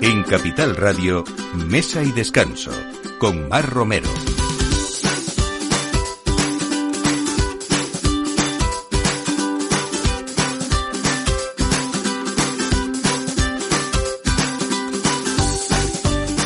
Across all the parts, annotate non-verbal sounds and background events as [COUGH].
En Capital Radio, Mesa y Descanso, con Mar Romero.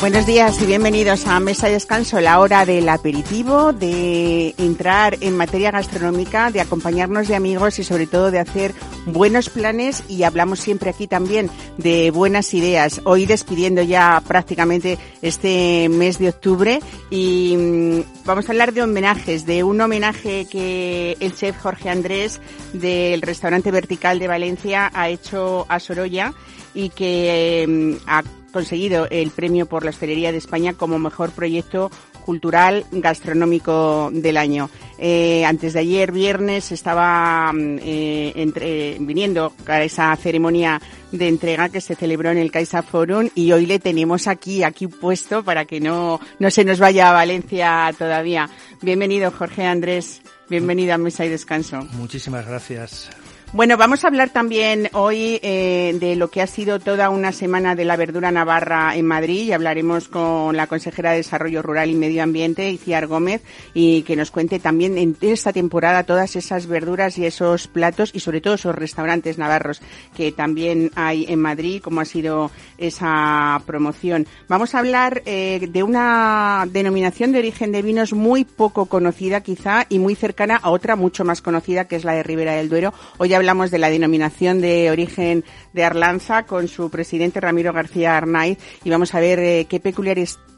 Buenos días y bienvenidos a Mesa y Descanso, la hora del aperitivo, de entrar en materia gastronómica, de acompañarnos de amigos y sobre todo de hacer buenos planes y hablamos siempre aquí también de buenas ideas. Hoy despidiendo ya prácticamente este mes de octubre y mm, vamos a hablar de homenajes, de un homenaje que el chef Jorge Andrés del restaurante Vertical de Valencia ha hecho a Sorolla y que mm, ha conseguido el premio por la hostelería de España como mejor proyecto cultural gastronómico del año. Eh, antes de ayer, viernes, estaba mm, eh, viniendo a esa ceremonia de entrega que se celebró en el Caixa Forum y hoy le tenemos aquí, aquí puesto para que no, no se nos vaya a Valencia todavía. Bienvenido, Jorge Andrés. Bienvenido a Mesa y Descanso. Muchísimas gracias. Bueno, vamos a hablar también hoy eh, de lo que ha sido toda una semana de la verdura navarra en Madrid y hablaremos con la consejera de Desarrollo Rural y Medio Ambiente, Iciar Gómez, y que nos cuente también en esta temporada todas esas verduras y esos platos y sobre todo esos restaurantes navarros que también hay en Madrid, como ha sido esa promoción. Vamos a hablar eh, de una denominación de origen de vinos muy poco conocida quizá y muy cercana a otra mucho más conocida que es la de Ribera del Duero. Hoy hablamos de la denominación de origen de Arlanza con su presidente Ramiro García Arnaiz y vamos a ver eh,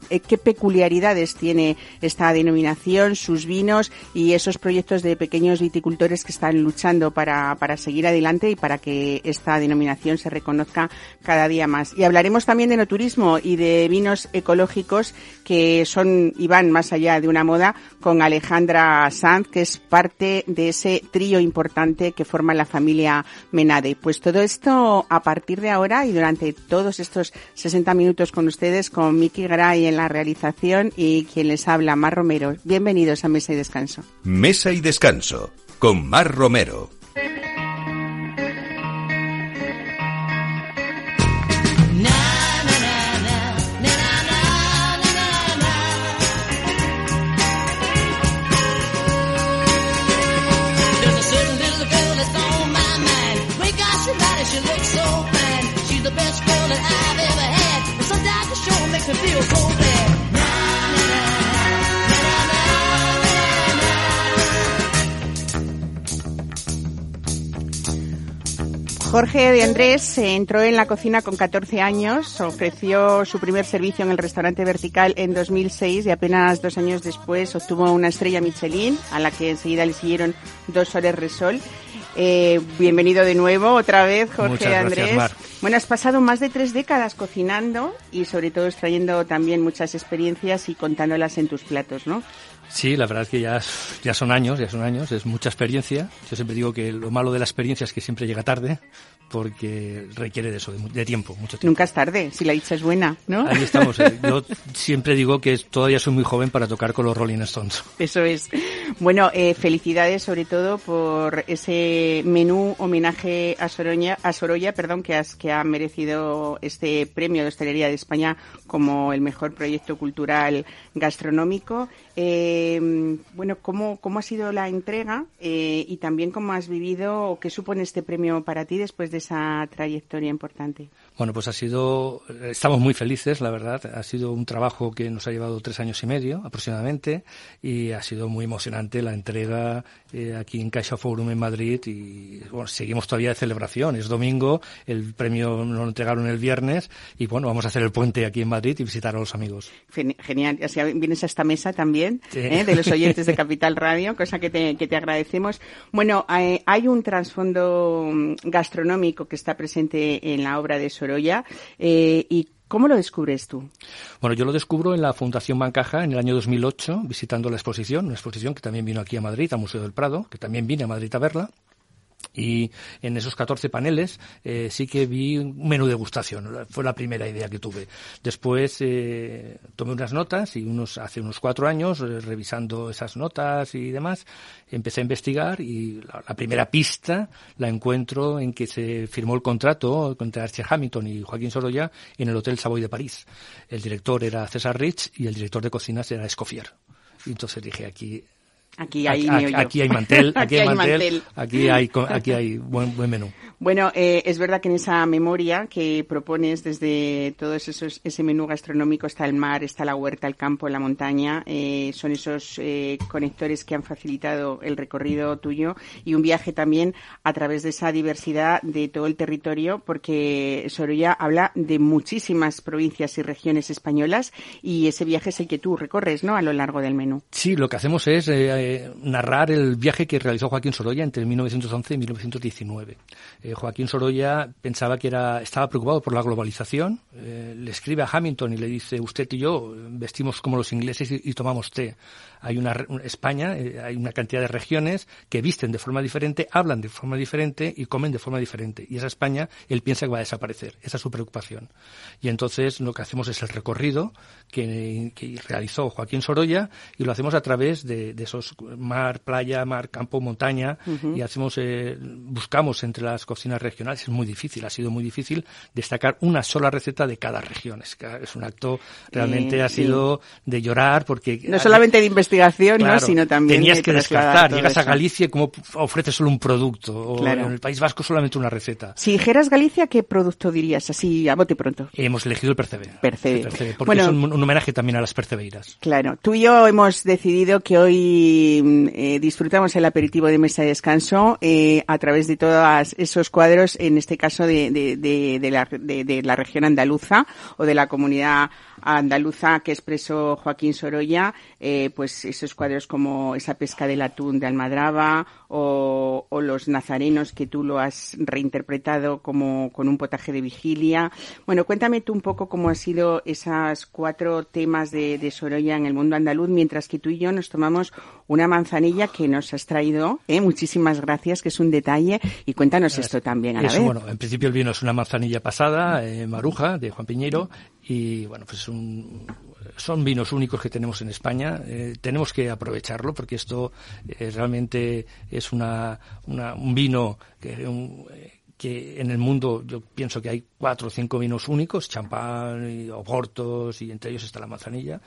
eh, qué peculiaridades tiene esta denominación, sus vinos y esos proyectos de pequeños viticultores que están luchando para, seguir adelante y para que esta denominación se reconozca cada día más. Y hablaremos también de no turismo y de vinos ecológicos que son y van más allá de una moda con Alejandra Sanz, que es parte de ese trío importante que forma la Menade. Pues todo esto a partir de ahora y durante todos estos 60 minutos con ustedes, con Miki Garay en la realización y quien les habla, Mar Romero. Bienvenidos a Mesa y Descanso. Mesa y Descanso, con Mar Romero. The best girl that I've ever had. And sometimes the show makes me feel so bad. Jorge de Andrés entró en la cocina con 14 años, ofreció su primer servicio en el restaurante Vertical en 2006 y apenas dos años después obtuvo una estrella Michelin, a la que enseguida le siguieron dos soles Resol. Eh, bienvenido de nuevo, otra vez, Jorge Muchas gracias, Andrés. Mar. Bueno, has pasado más de tres décadas cocinando y sobre todo extrayendo también muchas experiencias y contándolas en tus platos, ¿no? Sí, la verdad es que ya, ya son años, ya son años, es mucha experiencia. Yo siempre digo que lo malo de la experiencia es que siempre llega tarde, porque requiere de eso, de, de tiempo, mucho tiempo. Nunca es tarde, si la dicha es buena, ¿no? Ahí estamos. eh. Yo [LAUGHS] siempre digo que todavía soy muy joven para tocar con los Rolling Stones. Eso es. Bueno, eh, felicidades sobre todo por ese menú homenaje a Sorolla, a Sorolla, perdón, que has, que ha merecido este premio de hostelería de España como el mejor proyecto cultural gastronómico. Eh, bueno, ¿cómo, ¿cómo ha sido la entrega eh, y también cómo has vivido o qué supone este premio para ti después de esa trayectoria importante? Bueno, pues ha sido, estamos muy felices, la verdad. Ha sido un trabajo que nos ha llevado tres años y medio aproximadamente y ha sido muy emocionante la entrega eh, aquí en Caixa Forum en Madrid y bueno, seguimos todavía de celebración. Es domingo, el premio nos lo entregaron el viernes y bueno, vamos a hacer el puente aquí en Madrid y visitar a los amigos. Gen- Genial. Así vienes a esta mesa también, Sí. ¿eh? de los oyentes de [LAUGHS] Capital Radio, cosa que te, que te agradecemos. Bueno, eh, hay un trasfondo mm, gastronómico que está presente en la obra de Sorolla. eh, ¿Y cómo lo descubres tú? Bueno, yo lo descubro en la Fundación Bancaja en el año 2008, visitando la exposición, una exposición que también vino aquí a Madrid, al Museo del Prado, que también vine a Madrid a verla. Y en esos 14 paneles eh, sí que vi un menú de degustación. Fue la primera idea que tuve. Después eh, tomé unas notas y unos hace unos cuatro años, eh, revisando esas notas y demás, empecé a investigar y la, primera pista la encuentro en que se firmó el contrato entre Archie Hamilton y Joaquín Sorolla en el Hotel Savoy de París. El director era César Rich y el director de cocinas era Escoffier. Y entonces dije, aquí Aquí hay, aquí, hay mantel, [LAUGHS] aquí, Aquí hay mantel, mantel. aquí hay, aquí hay buen, buen menú. Bueno, eh, es verdad que en esa memoria que propones desde todos esos ese menú gastronómico está el mar, está la huerta, el campo, la montaña, eh, son esos eh, conectores que han facilitado el recorrido tuyo y un viaje también a través de esa diversidad de todo el territorio, porque Sorolla habla de muchísimas provincias y regiones españolas y ese viaje es el que tú recorres, ¿no? A lo largo del menú. Sí, lo que hacemos es narrar el viaje que realizó Joaquín Sorolla entre 1911 y 1919. Eh, Joaquín Sorolla pensaba que era, estaba preocupado por la globalización. Eh, le escribe a Hamilton y le dice, usted y yo vestimos como los ingleses y, tomamos té. Hay una, España, eh, hay una cantidad de regiones que visten de forma diferente, hablan de forma diferente y comen de forma diferente. Y esa España, él piensa que va a desaparecer. Esa es su preocupación. Y entonces lo que hacemos es el recorrido que, realizó Joaquín Sorolla y lo hacemos a través de esos mar, playa, mar, campo, montaña y hacemos, eh, buscamos entre las cocinas regionales. Es muy difícil, ha sido muy difícil destacar una sola receta de cada región. Es, es un acto realmente Eh, ha sí. sido de llorar porque No solamente de investigación, ¿no? Claro, sino también tenías que descartar. Llegas a. Galicia y como ofreces solo un producto o Claro. en el País Vasco solamente una receta. Si dijeras Galicia, ¿qué producto dirías? Así, a bote pronto. Hemos elegido el percebe. Percebe. El percebe, porque Bueno. es un, un homenaje también a las percebeiras. Claro, tú y yo hemos decidido que hoy mm, eh, disfrutamos el aperitivo de mesa de descanso eh, a través de todos esos cuadros, en este caso de, de, de, de la, de, de la región andaluza o de la comunidad andaluza que expresó Joaquín Sorolla, eh, pues esos cuadros como esa pesca del atún de Almadraba o, o los nazarenos que tú lo has reinterpretado como con un potaje de vigilia. Bueno, cuéntame tú un poco cómo han sido esas cuatro temas de, de Sorolla en el mundo andaluz, mientras que tú y yo nos tomamos una manzanilla que nos has traído. ¿eh? Muchísimas gracias, que es un detalle. Y cuéntanos esto también a la Eso, vez. bueno, en principio el vino es una manzanilla pasada, eh, maruja, de Juan Piñero, y bueno, pues es un, son vinos únicos que tenemos en España. Eh, tenemos que aprovecharlo porque esto eh, realmente es una, una- un vino eh, que en el mundo yo pienso que hay cuatro o cinco vinos únicos, champán y oportos y entre ellos está la manzanilla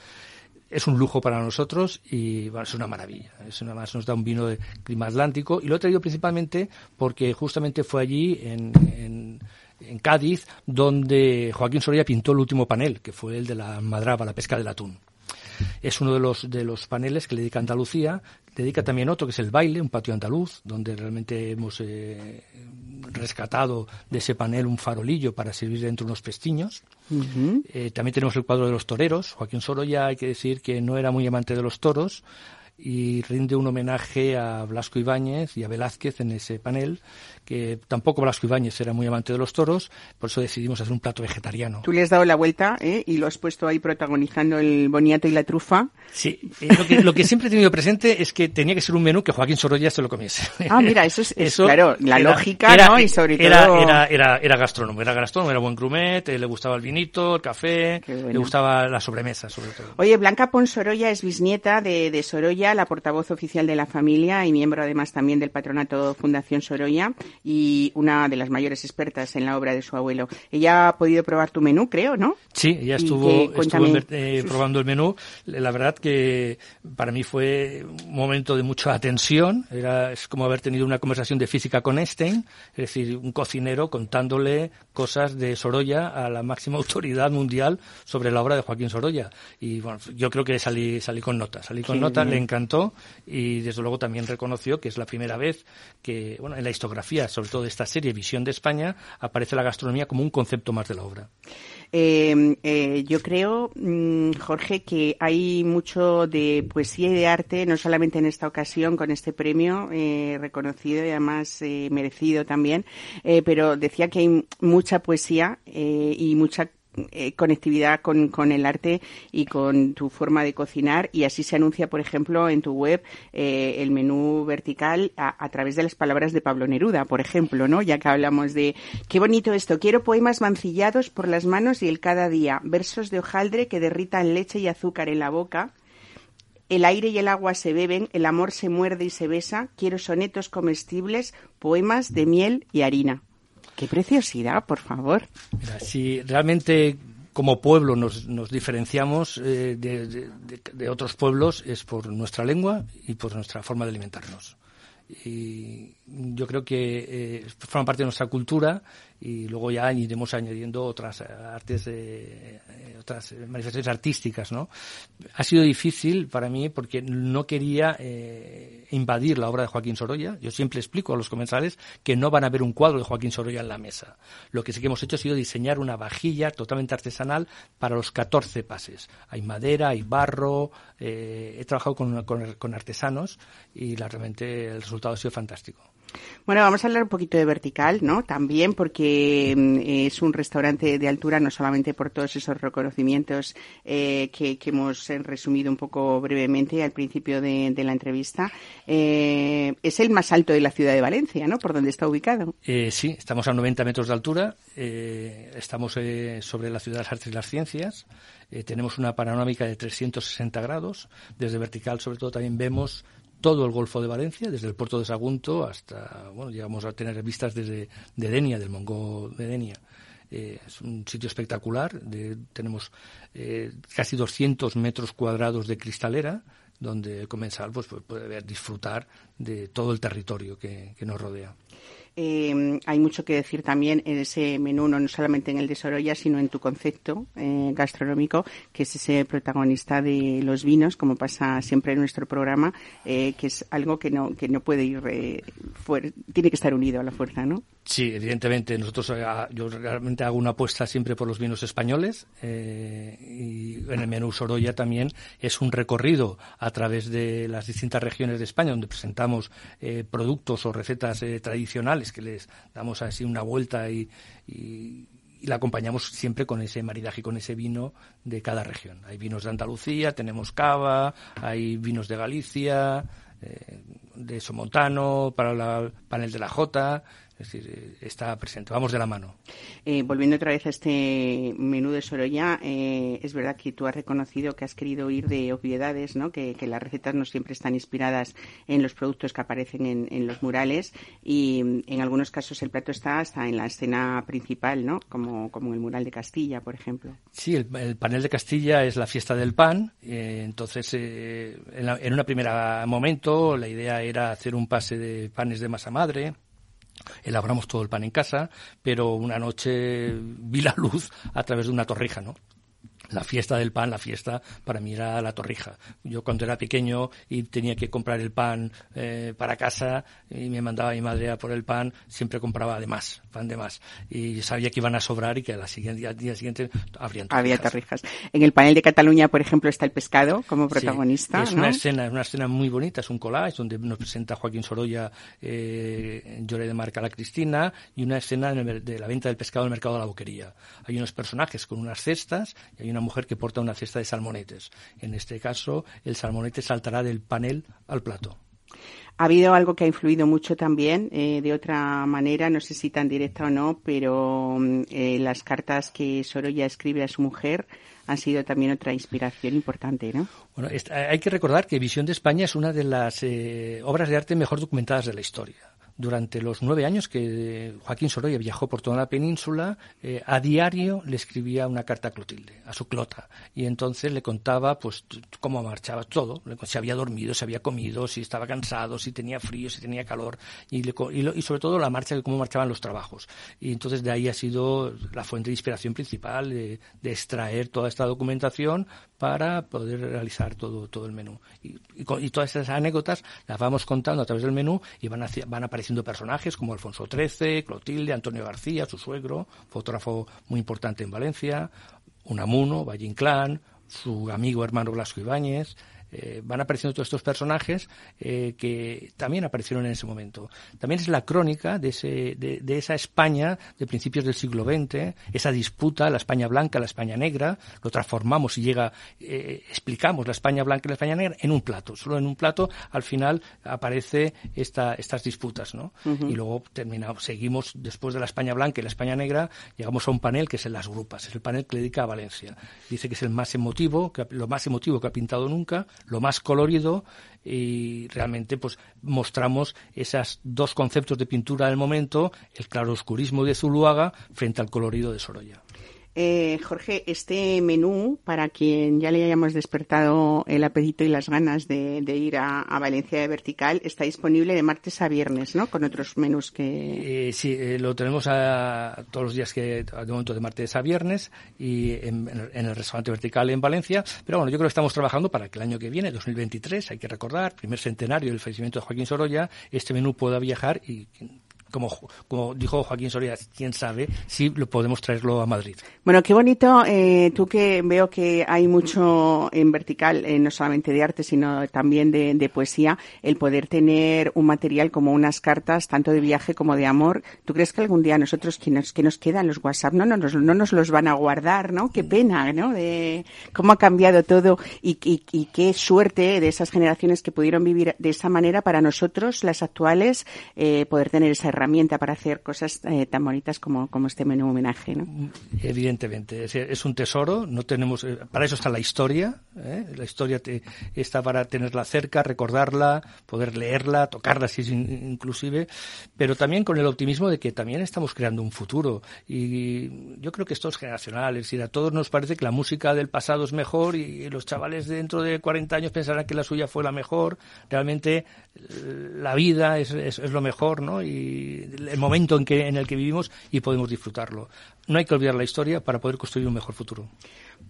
es un lujo para nosotros y bueno, es una maravilla. Es una más, nos da un vino de clima atlántico y lo he traído principalmente porque justamente fue allí en, en, en Cádiz donde Joaquín Sorolla pintó el último panel, que fue el de la madraba, la pesca del atún. Es uno de los, de los paneles que le dedica Andalucía. Dedica también otro que es el baile, un patio andaluz, donde realmente hemos eh, rescatado de ese panel un farolillo para servir dentro unos pestiños. Eh, también tenemos el cuadro de los toreros. Joaquín Sorolla, hay que decir que no era muy amante de los toros y rinde un homenaje a Blasco Ibáñez y a Velázquez en ese panel, que tampoco Blasco Ibáñez era muy amante de los toros, por eso decidimos hacer un plato vegetariano. Tú le has dado la vuelta ¿eh? y lo has puesto ahí protagonizando el boniato y la trufa. Sí, eh, lo, que, lo que siempre he tenido presente es que tenía que ser un menú que Joaquín Sorolla se lo comiese. Ah, mira, eso es, es, claro, la era- lógica, era- ¿no? Y sobre era, todo... Era, era, era gastrónomo, era gastrónomo, era buen grumet, eh, le gustaba el vinito, el café, bueno. le gustaba la sobremesa, sobre todo. Oye, Blanca Pons Sorolla es bisnieta de, de Sorolla, la portavoz oficial de la familia y miembro además también del patronato Fundación Sorolla y una de las mayores expertas en la obra de su abuelo. Ella ha podido probar tu menú, creo, ¿no? Sí, ella estuvo, que, estuvo eh, probando el menú. La verdad que para mí fue un momento de mucha tensión. Era, es como haber tenido una conversación de física con Einstein, es decir, un cocinero contándole cosas de Sorolla a la máxima [LAUGHS] autoridad mundial sobre la obra de Joaquín Sorolla. Y bueno, yo creo que salí, salí con nota, salí con Qué nota, bien. le encantó y desde luego también reconoció que es la primera vez que, bueno, en la historiografía, sobre todo de esta serie Visión de España, aparece la gastronomía como un concepto más de la obra. Eh, eh, yo creo, mm, Jorge, que hay mucho de poesía y de arte, no solamente en esta ocasión con este premio eh, reconocido y además eh, merecido también, pero decía que hay mucha poesía y mucha eh, conectividad con, el arte y con tu forma de cocinar y así se anuncia, por ejemplo, en tu web eh, el menú vertical a, a, través de las palabras de Pablo Neruda, por ejemplo, ¿no? Ya que hablamos de qué bonito esto, quiero poemas mancillados por las manos y el cada día, versos de hojaldre que derritan leche y azúcar en la boca. El aire y el agua se beben, el amor se muerde y se besa. Quiero sonetos comestibles, poemas de miel y harina. Qué preciosidad, por favor. Si realmente como pueblo nos, diferenciamos eh, de, de, de, otros pueblos es por nuestra lengua y por nuestra forma de alimentarnos. Y yo creo que eh, forma parte de nuestra cultura y luego ya iremos añadiendo otras artes, eh, otras manifestaciones artísticas, ¿no? Ha sido difícil para mí porque no quería eh, invadir la obra de Joaquín Sorolla. Yo siempre explico a los comensales que no van a ver un cuadro de Joaquín Sorolla en la mesa. Lo que sí que hemos hecho ha sido diseñar una vajilla totalmente artesanal para los 14 pases. Hay madera, hay barro, eh, he trabajado con, con, con artesanos y la, realmente el resultado ha sido fantástico. Bueno, vamos a hablar un poquito de Vertical, ¿no? También porque eh, es un restaurante de altura, no solamente por todos esos reconocimientos eh, que, hemos resumido un poco brevemente al principio de, de la entrevista. Eh, es el más alto de la ciudad de Valencia, ¿no? Por donde está ubicado. Eh, sí, estamos a 90 metros de altura. Eh, estamos sobre la ciudad de las artes y las ciencias. tenemos una panorámica de 360 grados. Desde Vertical, sobre todo, también vemos todo el Golfo de Valencia, desde el puerto de Sagunto hasta, bueno, llegamos a tener vistas desde de Denia, del Mongo de Denia. Eh, es un sitio espectacular, de, tenemos eh, casi 200 metros cuadrados de cristalera, donde el comensal pues, puede ver, disfrutar de todo el territorio que, que nos rodea. Eh, hay mucho que decir también en ese menú, no solamente en el de Sorolla, sino en tu concepto eh, gastronómico, que es ese protagonista de los vinos, como pasa siempre en nuestro programa, eh, que es algo que no, que no puede ir eh, tiene que estar unido a la fuerza, ¿no? Sí, evidentemente. Nosotros, yo realmente hago una apuesta siempre por los vinos españoles y en el menú Sorolla también es un recorrido a través de las distintas regiones de España donde presentamos productos o recetas eh, que les damos así una vuelta y, y, y la acompañamos siempre con ese maridaje, con ese vino de cada región. Hay vinos de Andalucía, tenemos cava, hay vinos de Galicia, eh, de Somontano, para el panel de la Jota, es decir, está presente, vamos de la mano. Eh, volviendo otra vez a este menú de Sorolla, eh, es verdad que tú has reconocido que has querido ir de obviedades, ¿no? Que, que, las recetas no siempre están inspiradas en los productos que aparecen en, en, los murales y en algunos casos el plato está hasta en la escena principal, ¿no? Como, como el mural de Castilla, por ejemplo. Sí, el, el panel de Castilla es la fiesta del pan, eh, entonces eh, en, la, en un primer momento la idea era hacer un pase de panes de masa madre, elaboramos todo el pan en casa, pero una noche vi la luz a través de una torrija, ¿no? La fiesta del pan, la fiesta para mí era la torrija. Yo cuando era pequeño y tenía que comprar el pan eh, para casa y me mandaba mi madre a por el pan, siempre compraba de más, pan de más. Y sabía que iban a sobrar y que al siguiente, día siguiente habrían torrijas. Había torrijas. En el panel de Cataluña, por ejemplo, está el pescado como protagonista. Sí, es ¿no? una escena, es una escena muy bonita, es un collage donde nos presenta Joaquín Sorolla eh, en Llore de Marca la Cristina y una escena de la venta del pescado en el mercado de la boquería. Hay unos personajes con unas cestas y hay una mujer que porta una cesta de salmonetes. En este caso, el salmonete saltará del panel al plato. Ha habido algo que ha influido mucho también, eh, de otra manera, no sé si tan directa o no, pero eh, las cartas que Sorolla escribe a su mujer han sido también otra inspiración importante, ¿no? Bueno, hay que recordar que Visión de España es una de las eh, obras de arte mejor documentadas de la historia durante los nueve años que Joaquín Sorolla viajó por toda la península, eh, a diario le escribía una carta a Clotilde, a su clota, y entonces le contaba pues cómo marchaba todo, si había dormido, si había comido, si estaba cansado, si tenía frío, si tenía calor, y, le, y, lo, y sobre todo la marcha cómo marchaban los trabajos. Y entonces de ahí ha sido la fuente de inspiración principal de, de extraer toda esta documentación para poder realizar todo, todo el menú. Y, y, y, todas esas anécdotas las vamos contando a través del menú y van, hacia, van apareciendo personajes como Alfonso XIII, Clotilde, Antonio García, su suegro, fotógrafo muy importante en Valencia, Unamuno, Valle Inclán, su amigo hermano Blasco Ibáñez, eh, van apareciendo todos estos personajes eh, que también aparecieron en ese momento. También es la crónica de, ese, de, de esa España de principios del siglo XX, esa disputa, la España blanca, la España negra, lo transformamos y llega, eh, explicamos la España blanca y la España negra en un plato. Solo en un plato al final aparece esta, estas disputas, ¿no? Y luego terminamos, seguimos después de la España blanca y la España negra, llegamos a un panel que es en las grupas, es el panel que le dedica a Valencia. Dice que es el más emotivo, que, lo más emotivo que ha pintado nunca, lo más colorido y realmente pues mostramos esos dos conceptos de pintura del momento, el claroscurismo de Zuluaga frente al colorido de Sorolla. Eh, Jorge, este menú, para quien ya le hayamos despertado el apetito y las ganas de, de ir a, Valencia de Vertical, está disponible de martes a viernes, ¿no? Con otros menús que... Eh, sí, eh, lo tenemos a, todos los días que, de momento, de martes a viernes y en, en, el restaurante Vertical en Valencia. Pero bueno, yo creo que estamos trabajando para que el año que viene, 2023, hay que recordar, primer centenario del fallecimiento de Joaquín Sorolla, este menú pueda viajar y como, como dijo Joaquín Soria, quién sabe si lo podemos traerlo a Madrid. Bueno, qué bonito, eh, tú que veo que hay mucho en vertical, eh, no solamente de arte, sino también de, de, poesía, el poder tener un material como unas cartas, tanto de viaje como de amor. ¿Tú crees que algún día nosotros, que nos, que nos quedan los WhatsApp, no, no, nos, no nos los van a guardar, ¿no? Qué pena, ¿no? De cómo ha cambiado todo y, y, y qué suerte de esas generaciones que pudieron vivir de esa manera para nosotros, las actuales, eh, poder tener esa herramienta para hacer cosas eh, tan bonitas como, como este menú homenaje, ¿no? Evidentemente, es, un tesoro, no tenemos, eh, para eso está la historia, ¿eh? la historia te, está para tenerla cerca, recordarla, poder leerla, tocarla si inclusive, pero también con el optimismo de que también estamos creando un futuro y yo creo que esto es generacional, es decir, a todos nos parece que la música del pasado es mejor y los chavales dentro de 40 años pensarán que la suya fue la mejor, realmente la vida es, es, es lo mejor, ¿no? Y el momento en, que, en el que vivimos y podemos disfrutarlo. No hay que olvidar la historia para poder construir un mejor futuro.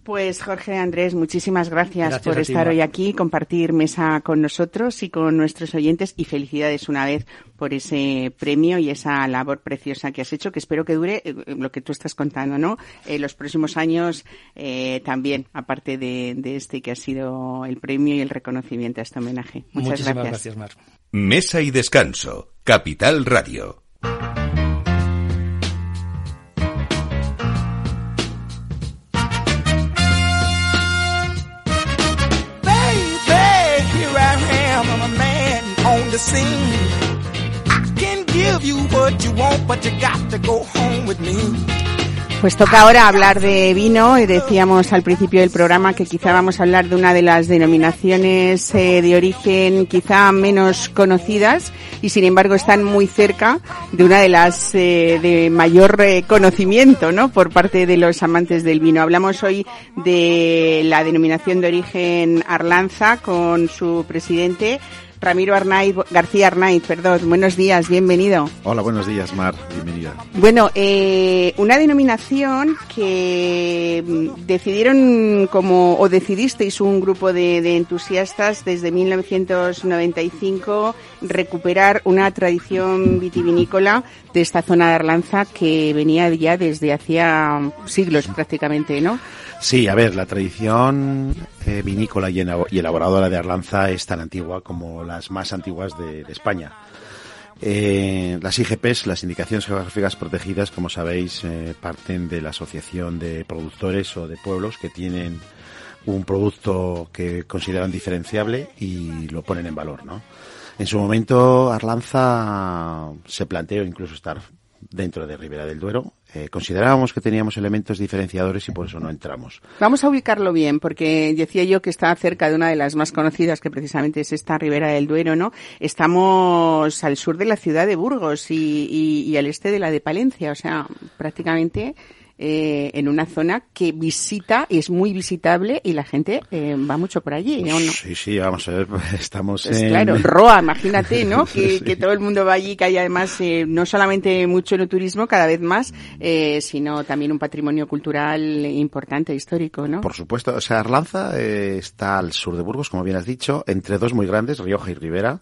Pues Jorge Andrés, muchísimas gracias, gracias por estar ti, hoy aquí, compartir mesa con nosotros y con nuestros oyentes y felicidades una vez por ese premio y esa labor preciosa que has hecho, que espero que dure eh, lo que tú estás contando, ¿no? Eh, los próximos años eh, también, aparte de, de, este que ha sido el premio y el reconocimiento a este homenaje. Muchas Muchísimas gracias. gracias, Mar. Mesa y descanso, Capital Radio. scene. I can give you what you want, but you got to go home with me. Pues toca ahora hablar de vino decíamos al principio del programa que quizá vamos a hablar de una de las denominaciones eh, de origen quizá menos conocidas y sin embargo están muy cerca de una de las eh, de mayor eh, conocimiento, ¿no? Por parte de los amantes del vino. Hablamos hoy de la denominación de origen Arlanza con su presidente Ramiro Arnaiz, García Arnaiz, perdón. Buenos días, bienvenido. Hola, buenos días, Mar, bienvenida. Bueno, eh, una denominación que decidieron como, o decidisteis un grupo de, de entusiastas desde 1995 recuperar una tradición vitivinícola de esta zona de Arlanza que venía ya desde hacía siglos prácticamente, ¿no? Sí, a ver, la tradición eh, vinícola y, elaboradora de Arlanza es tan antigua como las más antiguas de, de España. Eh, las IGPs, las indicaciones geográficas protegidas, como sabéis, eh, parten de la Asociación de Productores o de Pueblos que tienen un producto que consideran diferenciable y lo ponen en valor, ¿no? En su momento, Arlanza se planteó incluso estar dentro de Ribera del Duero. Eh, considerábamos que teníamos elementos diferenciadores y por eso no entramos. Vamos a ubicarlo bien, porque decía yo que está cerca de una de las más conocidas, que precisamente es esta Ribera del Duero, ¿no? Estamos al sur de la ciudad de Burgos y, y, y al este de la de Palencia, o sea, prácticamente eh, en una zona que visita y es muy visitable y la gente eh, va mucho por allí, ¿o no? Sí, sí, vamos a ver, [LAUGHS] estamos pues en... Claro, [LAUGHS] Roa, imagínate, ¿no? [LAUGHS] que, que, todo el mundo va allí, que hay además eh, no solamente mucho en el turismo, cada vez más, eh, sino también un patrimonio cultural importante, histórico, ¿no? Por supuesto, o sea, Arlanza eh, está al sur de Burgos, como bien has dicho, entre dos muy grandes, Rioja y Rivera.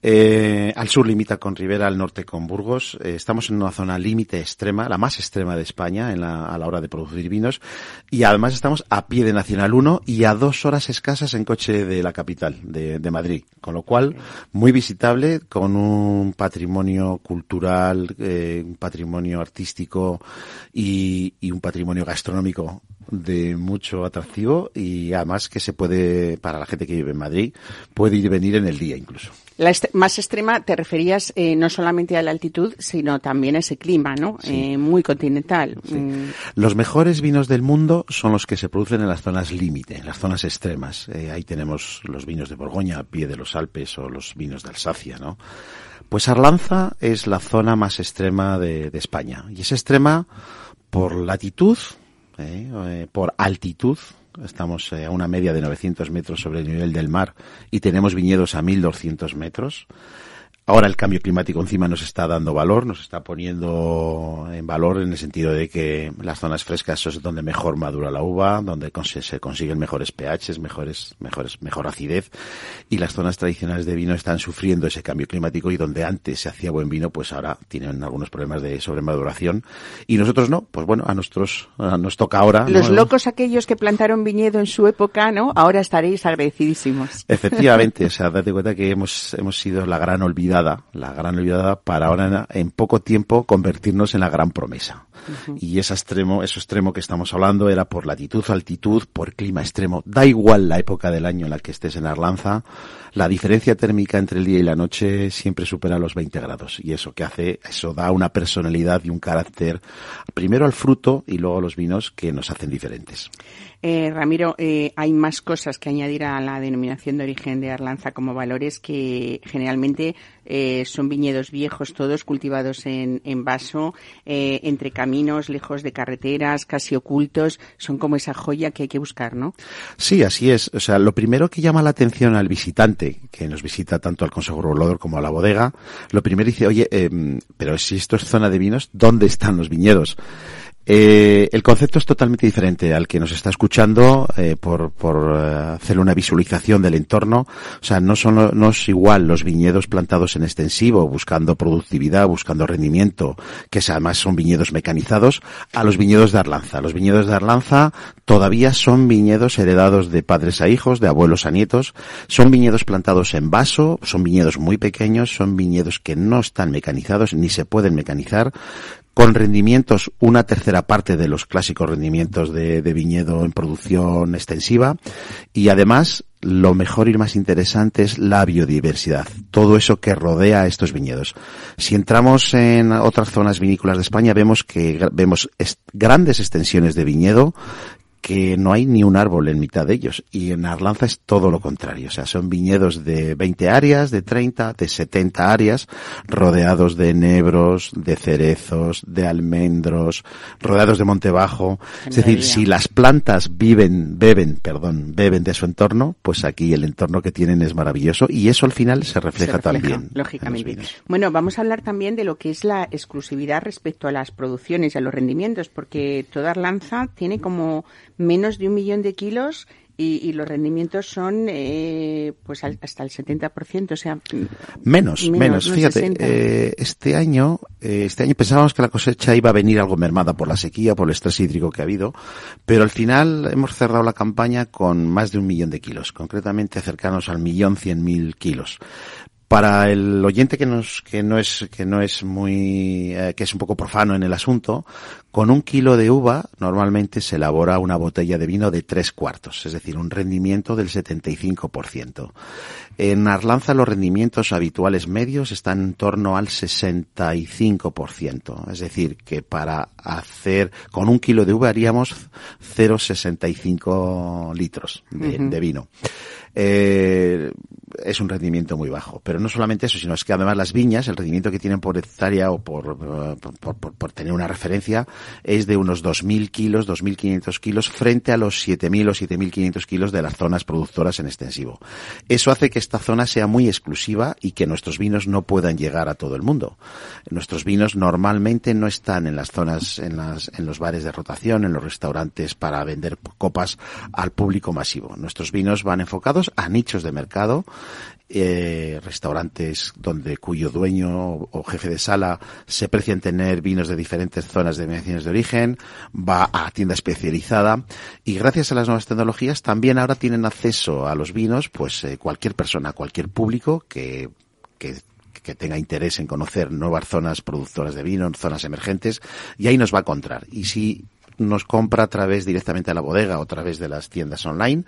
Eh, al sur limita con Rivera, al norte con Burgos. Eh, estamos en una zona límite extrema, la más extrema de España en la- a la hora de producir vinos. Y además estamos a pie de Nacional 1 y a dos horas escasas en coche de la capital, de, de Madrid. Con lo cual, muy visitable, con un patrimonio cultural, eh, un patrimonio artístico y, y un patrimonio gastronómico de mucho atractivo y además que se puede, para la gente que vive en Madrid, puede ir venir en el día incluso. La est- más extrema te referías eh, no solamente a la altitud, sino también a ese clima, ¿no? Eh, muy continental. Mm, Los mejores vinos del mundo son los que se producen en las zonas límite, en las zonas extremas. Eh, ahí tenemos los vinos de Borgoña, a pie de los Alpes, o los vinos de Alsacia, ¿no? Pues Arlanza es la zona más extrema de, de España. Y es extrema por latitud, por altitud. Estamos eh, a una media de 900 metros sobre el nivel del mar y tenemos viñedos a 1200 metros. Ahora el cambio climático encima nos está dando valor, nos está poniendo en valor en el sentido de que las zonas frescas es donde mejor madura la uva, donde se consiguen mejores pHs, mejores, mejores, mejor acidez, y las zonas tradicionales de vino están sufriendo ese cambio climático y donde antes se hacía buen vino, pues ahora tienen algunos problemas de sobremaduración y nosotros no, pues bueno, a nosotros a- nos toca ahora. Los ¿no? locos aquellos que plantaron viñedo en su época, ¿no? Ahora estaréis agradecidísimos. Efectivamente, o sea, date cuenta que hemos, hemos sido la gran olvidada, la gran olvidada para ahora en, en poco tiempo convertirnos en la gran promesa. Y ese extremo, ese extremo que estamos hablando era por latitud, altitud, por clima extremo. Da igual la época del año en la que estés en Arlanza, la diferencia térmica entre el día y la noche siempre supera los 20 grados. Y eso que hace, eso da una personalidad y un carácter, primero al fruto y luego a los vinos que nos hacen diferentes. Eh, Ramiro, eh, hay más cosas que añadir a la denominación de origen de Arlanza como valores que generalmente eh, son viñedos viejos todos cultivados en, en vaso, eh, entre caminos, lejos de carreteras, casi ocultos. Son como esa joya que hay que buscar, ¿no? Sí, así es. O sea, lo primero que llama la atención al visitante, que nos visita tanto al Consejo Regulador como a la bodega, lo primero dice, oye, em, pero si esto es zona de vinos, ¿dónde están los viñedos? Eh, el concepto es totalmente diferente al que nos está escuchando eh, por, por eh, hacer una visualización del entorno. O sea, no son no es igual los viñedos plantados en extensivo, buscando productividad, buscando rendimiento, que además son viñedos mecanizados, a los viñedos de Arlanza. Los viñedos de Arlanza todavía son viñedos heredados de padres a hijos, de abuelos a nietos. Son viñedos plantados en vaso, son viñedos muy pequeños, son viñedos que no están mecanizados ni se pueden mecanizar con rendimientos una tercera parte de los clásicos rendimientos de, viñedo en producción extensiva y además lo mejor y lo más interesante es la biodiversidad, todo eso que rodea a estos viñedos. Si entramos en otras zonas vinícolas de España vemos que vemos grandes extensiones de viñedo que no hay ni un árbol en mitad de ellos. Y en Arlanza es todo lo contrario. O sea, son viñedos de 20 áreas, de 30, de 70 áreas, rodeados de enebros, de cerezos, de almendros, rodeados de monte bajo. Es decir, si las plantas viven, beben, perdón, beben de su entorno, pues aquí el entorno que tienen es maravilloso y eso al final se refleja, Se refleja, también. Lógicamente. Bueno, vamos a hablar también de lo que es la exclusividad respecto a las producciones y a los rendimientos, porque toda Arlanza tiene como menos de un millón de kilos y, y los rendimientos son eh, pues al- hasta el 70%, o sea, Menos, Menos, menos. Fíjate, 60. eh, este año, eh, este año pensábamos que la cosecha iba a venir algo mermada por la sequía, por el estrés hídrico que ha habido, pero al final hemos cerrado la campaña con más de un millón de kilos, concretamente cercanos al millón cien mil kilos. Para el oyente que nos, que no es, que no es muy, eh, que es un poco profano en el asunto, con un kilo de uva normalmente se elabora una botella de vino de tres cuartos, es decir, un rendimiento del 75%. En Arlanza los rendimientos habituales medios están en torno al 65%, es decir, que para hacer, con un kilo de uva haríamos 0,65 litros de, vino. Eh, es un rendimiento muy bajo. Pero no solamente eso, sino es que además las viñas, el rendimiento que tienen por hectárea o por, por, por- por tener una referencia, es de unos 2.000 kilos, 2.500 kilos, frente a los 7.000 o 7.500 kilos de las zonas productoras en extensivo. Eso hace que esta zona sea muy exclusiva y que nuestros vinos no puedan llegar a todo el mundo. Nuestros vinos normalmente no están en las zonas, en, las, en los bares de rotación, en los restaurantes para vender copas al público masivo. Nuestros vinos van enfocados a nichos de mercado, eh, restaurantes donde cuyo dueño o, jefe de sala se precia en tener vinos de diferentes zonas de denominaciones de origen, va a tienda especializada y gracias a las nuevas tecnologías también ahora tienen acceso a los vinos pues eh, cualquier persona, cualquier público que, que que tenga interés en conocer nuevas zonas productoras de vino, zonas emergentes, y ahí nos va a encontrar. Y si nos compra a través directamente a la bodega o a través de las tiendas online,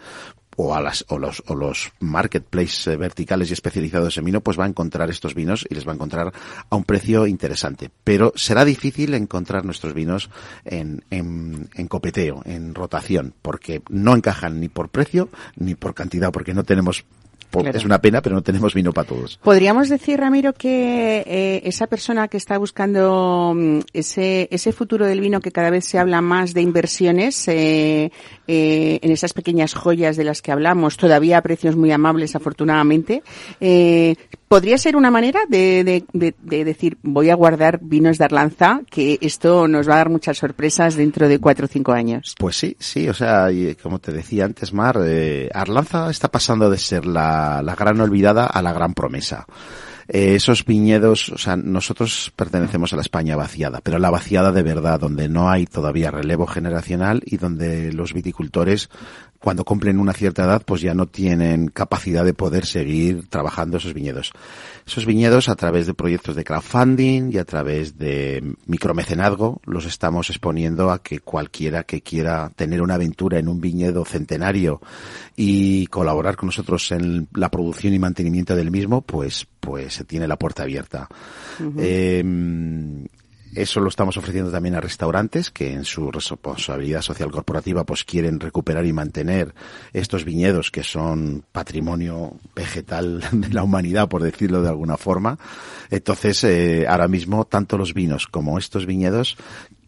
o a las o los o los marketplaces eh, verticales y especializados en vino, pues va a encontrar estos vinos y les va a encontrar a un precio interesante. Pero será difícil encontrar nuestros vinos en, en, en copeteo, en rotación, porque no encajan ni por precio ni por cantidad, porque no tenemos Claro. es una pena, pero no tenemos vino para todos. Podríamos decir, Ramiro, que eh, esa persona que está buscando mm, ese, ese futuro del vino, que cada vez se habla más de inversiones eh, eh, en esas pequeñas joyas de las que hablamos, todavía a precios muy amables, afortunadamente, eh, podría ser una manera de, de- de- de decir, voy a guardar vinos de Arlanza, que esto nos va a dar muchas sorpresas dentro de cuatro o cinco años. Pues sí, sí, o sea, como te decía antes, Mar, eh, Arlanza está pasando de ser la, la gran olvidada a la gran promesa. Eh, esos viñedos, o sea, nosotros pertenecemos a la España vaciada, pero la vaciada de verdad, donde no hay todavía relevo generacional y donde los viticultores, cuando cumplen una cierta edad, pues ya no tienen capacidad de poder seguir trabajando esos viñedos. Esos viñedos, a través de proyectos de crowdfunding y a través de micromecenazgo, los estamos exponiendo a que cualquiera que quiera tener una aventura en un viñedo centenario y colaborar con nosotros en la producción y mantenimiento del mismo, pues, pues se tiene la puerta abierta. Eh, eso lo estamos ofreciendo también a restaurantes que en su responsabilidad social corporativa pues quieren recuperar y mantener estos viñedos que son patrimonio vegetal [LAUGHS] de la humanidad, por decirlo de alguna forma. Entonces, eh, ahora mismo, tanto los vinos como estos viñedos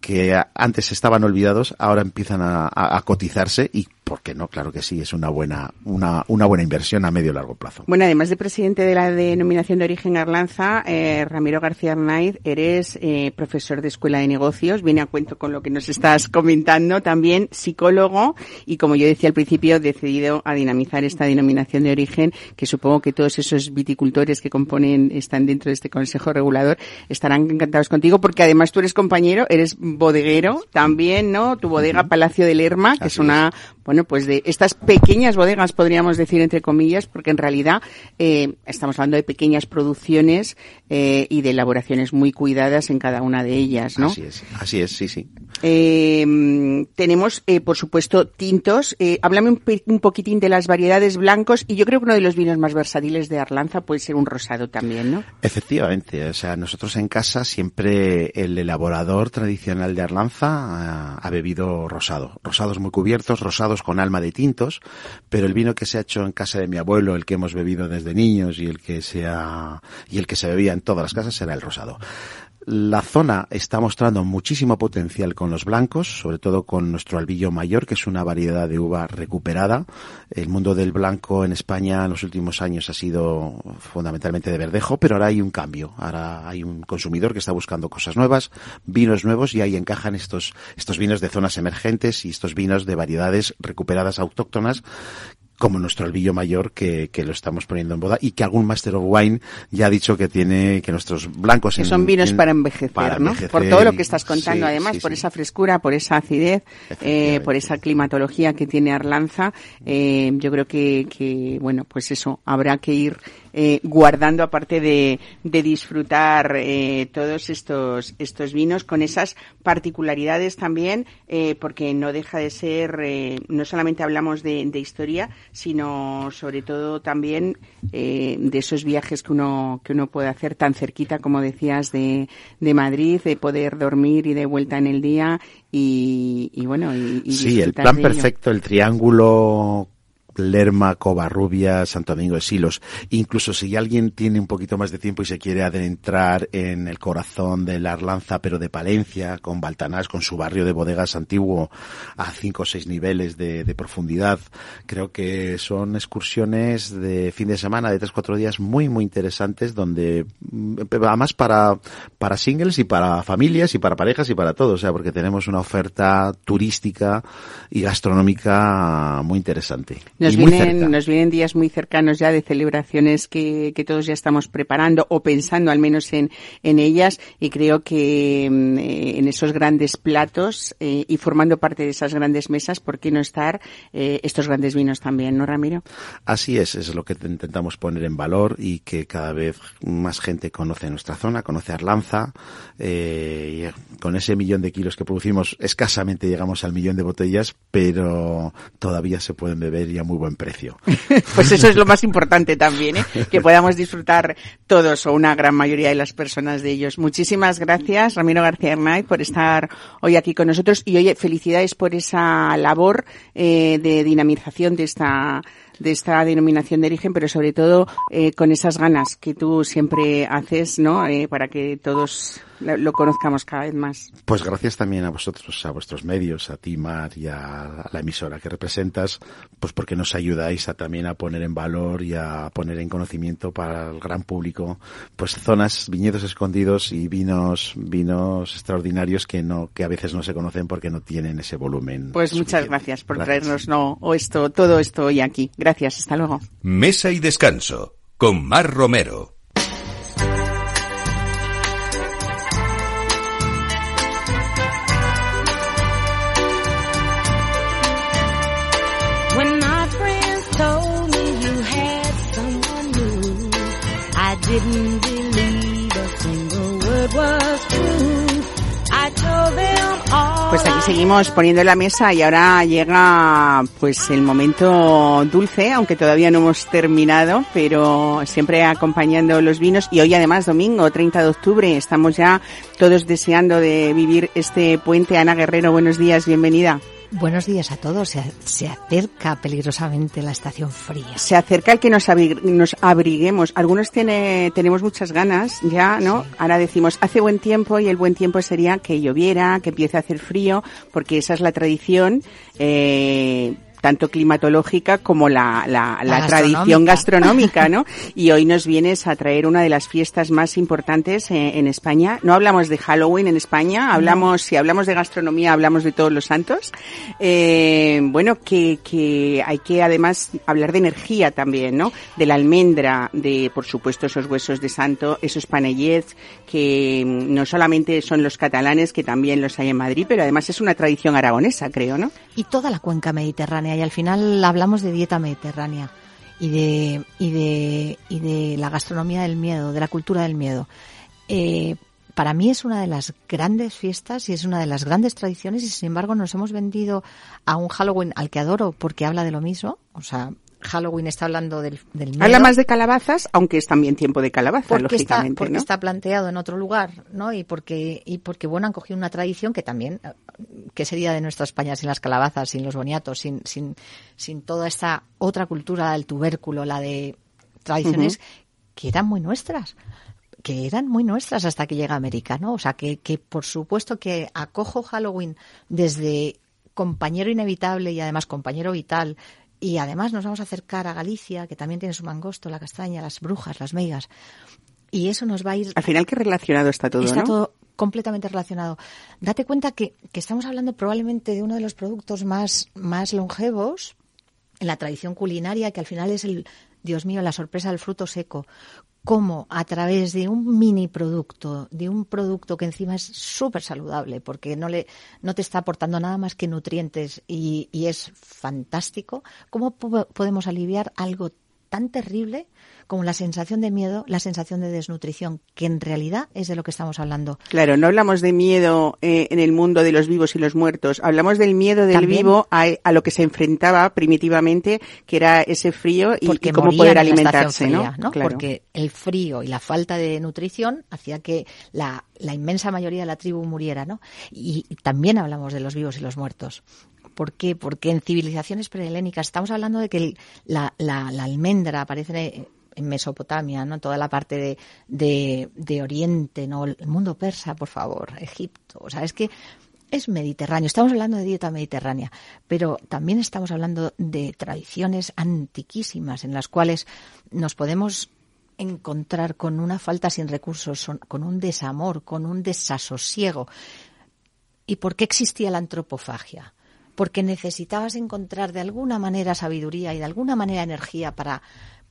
que antes estaban olvidados, ahora empiezan a- a cotizarse y, ¿por qué no? Claro que sí, es una buena, una, una buena inversión a medio y largo plazo. Bueno, además de presidente de la denominación de origen Arlanza, eh, Ramiro García Arnaiz, eres eh, profesor de Escuela de Negocios, viene a cuento con lo que nos estás comentando, también psicólogo y, como yo decía al principio, decidido a dinamizar esta denominación de origen, que supongo que todos esos viticultores que componen, están dentro de este Consejo Regulador, estarán encantados contigo, porque además tú eres compañero, eres bodeguero también, ¿no? Tu bodega Palacio de Lerma, que es una bueno, pues de estas pequeñas bodegas, podríamos decir entre comillas, porque en realidad eh, estamos hablando de pequeñas producciones eh, y de elaboraciones muy cuidadas en cada una de ellas, ¿no? Así es, así es, sí, sí. Eh, mm, tenemos, eh, por supuesto, tintos. Háblame un, poquitín de las variedades blancos y yo creo que uno de los vinos más versátiles de Arlanza puede ser un rosado también, ¿no? Efectivamente, o sea, nosotros en casa siempre el elaborador tradicional de Arlanza ah, ha bebido rosado. Rosados muy cubiertos, rosados con alma de tintos, pero el vino que se ha hecho en casa de mi abuelo, el que hemos bebido desde niños y el que se ha, y el que se bebía en todas las casas era el rosado. La zona está mostrando muchísimo potencial con los blancos, sobre todo con nuestro albillo mayor, que es una variedad de uva recuperada. El mundo del blanco en España en los últimos años ha sido fundamentalmente de verdejo, pero ahora hay un cambio. Ahora hay un consumidor que está buscando cosas nuevas, vinos nuevos, y ahí encajan estos, estos vinos de zonas emergentes y estos vinos de variedades recuperadas autóctonas como nuestro albillo mayor que, que lo estamos poniendo en boda y que algún Master of Wine ya ha dicho que tiene que nuestros blancos Que en- son vinos en- para envejecer, para ¿no? Por todo lo que estás contando, sí, además, sí, por sí. esa frescura, por esa acidez, eh, por esa climatología que tiene Arlanza, eh, yo creo que, que, bueno, pues eso, habrá que ir eh, guardando, aparte de, de disfrutar eh, todos estos, estos vinos con esas particularidades también, eh, porque no deja de ser, no solamente hablamos de, de historia, sino sobre todo también eh, de esos viajes que uno, que uno puede hacer tan cerquita, como decías, de, de Madrid, de poder dormir y de vuelta en el día y, y bueno, y, y Sí, el plan perfecto, el triángulo Lerma, Covarrubias, Santo Domingo de Silos. Incluso si alguien tiene un poquito más de tiempo y se quiere adentrar en el corazón de la Arlanza, pero de Palencia, con Baltanás, con su barrio de bodegas antiguo a cinco o seis niveles de, profundidad, creo que son excursiones de fin de semana, de tres cuatro días muy, muy interesantes, donde mm, además para, para singles y para familias y para parejas y para todos, o sea, porque tenemos una oferta turística y gastronómica muy interesante. Nos y vienen, nos vienen días muy cercanos ya de celebraciones que, que todos ya estamos preparando o pensando al menos en, en ellas y creo que mm, eh, en esos grandes platos eh, y formando parte de esas grandes mesas, ¿por qué no estar eh, estos grandes vinos también, no Ramiro? Así es, es lo que te- intentamos poner en valor y que cada vez más gente conoce nuestra zona, conoce Arlanza. eh, y con ese millón de kilos que producimos, escasamente llegamos al millón de botellas, pero todavía se pueden beber y a muy buen precio. [LAUGHS] Pues eso es lo más importante también, ¿eh? que [LAUGHS] podamos disfrutar todos o una gran mayoría de las personas de ellos. Muchísimas gracias, Ramiro García Hernández, por estar hoy aquí con nosotros y oye, felicidades por esa labor eh, de dinamización de esta de esta denominación de origen, pero sobre todo eh, con esas ganas que tú siempre haces, ¿no? Eh, para que todos lo, lo conozcamos cada vez más. Pues gracias también a vosotros, a vuestros medios, a ti, Mar, y a la emisora que representas, pues porque nos ayudáis a también a poner en valor y a poner en conocimiento para el gran público, pues zonas, viñedos escondidos y vinos, vinos extraordinarios que no, que a veces no se conocen porque no tienen ese volumen. Pues muchas gracias por Gracias. traernos no, o esto, todo esto hoy aquí. Gracias, hasta luego. Mesa y descanso con Mar Romero. Seguimos poniendo la mesa y ahora llega pues el momento dulce, aunque todavía no hemos terminado, pero siempre acompañando los vinos y hoy además domingo 30 de octubre estamos ya todos deseando de vivir este puente. Ana Guerrero, buenos días, bienvenida. Buenos días a todos. Se, se acerca peligrosamente la estación fría. Se acerca el que nos, abri- nos abriguemos. Algunos tiene, tenemos muchas ganas ya, ¿no? Ahora decimos, hace buen tiempo y el buen tiempo sería que lloviera, que empiece a hacer frío, porque esa es la tradición, eh, tanto climatológica como la, la, la, La tradición gastronómica. gastronómica, ¿no? [LAUGHS] Y hoy nos vienes a traer una de las fiestas más importantes eh, en España. No hablamos de Halloween en España, hablamos, si hablamos de gastronomía, hablamos de todos los santos. Eh, bueno, que, que hay que además hablar de energía también, ¿no? De la almendra, de, por supuesto, esos huesos de santo, esos panellets, que no solamente son los catalanes, que también los hay en Madrid, pero además es una tradición aragonesa, creo, ¿no? Y toda la cuenca mediterránea. Y al final hablamos de dieta mediterránea y de, y de, y de la gastronomía del miedo, de la cultura del miedo. Eh, para mí es una de las grandes fiestas y es una de las grandes tradiciones y sin embargo nos hemos vendido a un Halloween al que adoro porque habla de lo mismo. O sea, Halloween está hablando del, del miedo. Habla más de calabazas, aunque es también tiempo de calabaza, porque está, lógicamente, porque ¿no? está planteado en otro lugar, ¿no? Y porque, y porque bueno, han cogido una tradición que también, ¿qué sería de nuestra España sin las calabazas, sin los boniatos, sin, sin, sin toda esta otra cultura del tubérculo, la de tradiciones que eran muy nuestras? que eran muy nuestras hasta que llega América, ¿no? O sea, que, que por supuesto que acojo Halloween desde compañero inevitable y además compañero vital, y además nos vamos a acercar a Galicia, que también tiene su mangosto, la castaña, las brujas, las meigas, y eso nos va a ir Al final, qué relacionado está todo, está ¿no? todo completamente relacionado. Date cuenta que, que estamos hablando probablemente de uno de los productos más, más longevos en la tradición culinaria, que al final es el, Dios mío, la sorpresa del fruto seco. Cómo a través de un mini producto, de un producto que encima es súper saludable, porque no, le, no te está aportando nada más que nutrientes y, es fantástico, cómo po- podemos aliviar algo tan terrible como la sensación de miedo, la sensación de desnutrición, que en realidad es de lo que estamos hablando. Claro, no hablamos de miedo eh, en el mundo de los vivos y los muertos, hablamos del miedo del También. vivo a, a lo que se enfrentaba primitivamente, que era ese frío y, y cómo poder alimentarse, fría, ¿no? Claro. Porque el frío y la falta de nutrición hacía que la, la inmensa mayoría de la tribu muriera, ¿no? Y también hablamos de los vivos y los muertos. ¿Por qué? Porque en civilizaciones prehelénicas estamos hablando de que la, almendra aparece en, Mesopotamia, ¿no? Toda la parte de, de, de Oriente, ¿no? El mundo persa, por favor, Egipto. O sea, es que es mediterráneo. Estamos hablando de dieta mediterránea, pero también estamos hablando de tradiciones antiquísimas en las cuales nos podemos encontrar con una falta sin recursos, con un desamor, con un desasosiego. ¿Y por qué existía la antropofagia? Porque necesitabas encontrar de alguna manera sabiduría y de alguna manera energía para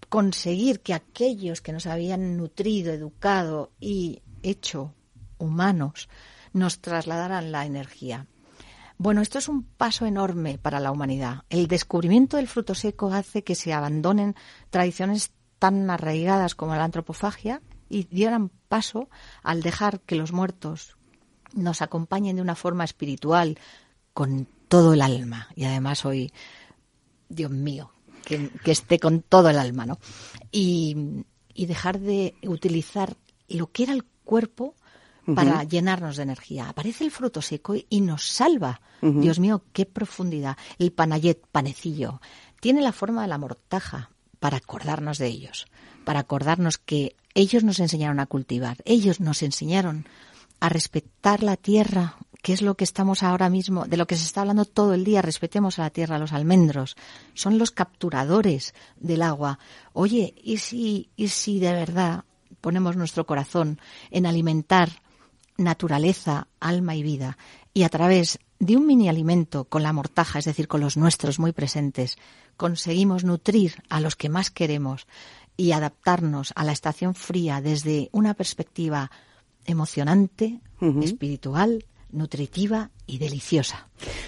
conseguir que aquellos que nos habían nutrido, educado y hecho humanos nos trasladaran la energía. Bueno, esto es un paso enorme para la humanidad. El descubrimiento del fruto seco hace que se abandonen tradiciones tan arraigadas como la antropofagia y dieran paso al dejar que los muertos nos acompañen de una forma espiritual con todo el alma. Y además hoy, Dios mío, que, que esté con todo el alma, ¿no? Y, y dejar de utilizar lo que era el cuerpo para llenarnos de energía. Aparece el fruto seco y nos salva. Dios mío, qué profundidad. El panayet, panecillo, tiene la forma de la mortaja para acordarnos de ellos, para acordarnos que ellos nos enseñaron a cultivar, ellos nos enseñaron a respetar la tierra, que es lo que estamos ahora mismo, de lo que se está hablando todo el día, respetemos a la tierra, a los almendros, son los capturadores del agua. Oye, ¿y si, y si de verdad ponemos nuestro corazón en alimentar naturaleza, alma y vida, y a través de un mini alimento con la mortaja, es decir, con los nuestros muy presentes, conseguimos nutrir a los que más queremos y adaptarnos a la estación fría desde una perspectiva emocionante, espiritual, nutritiva y deliciosa.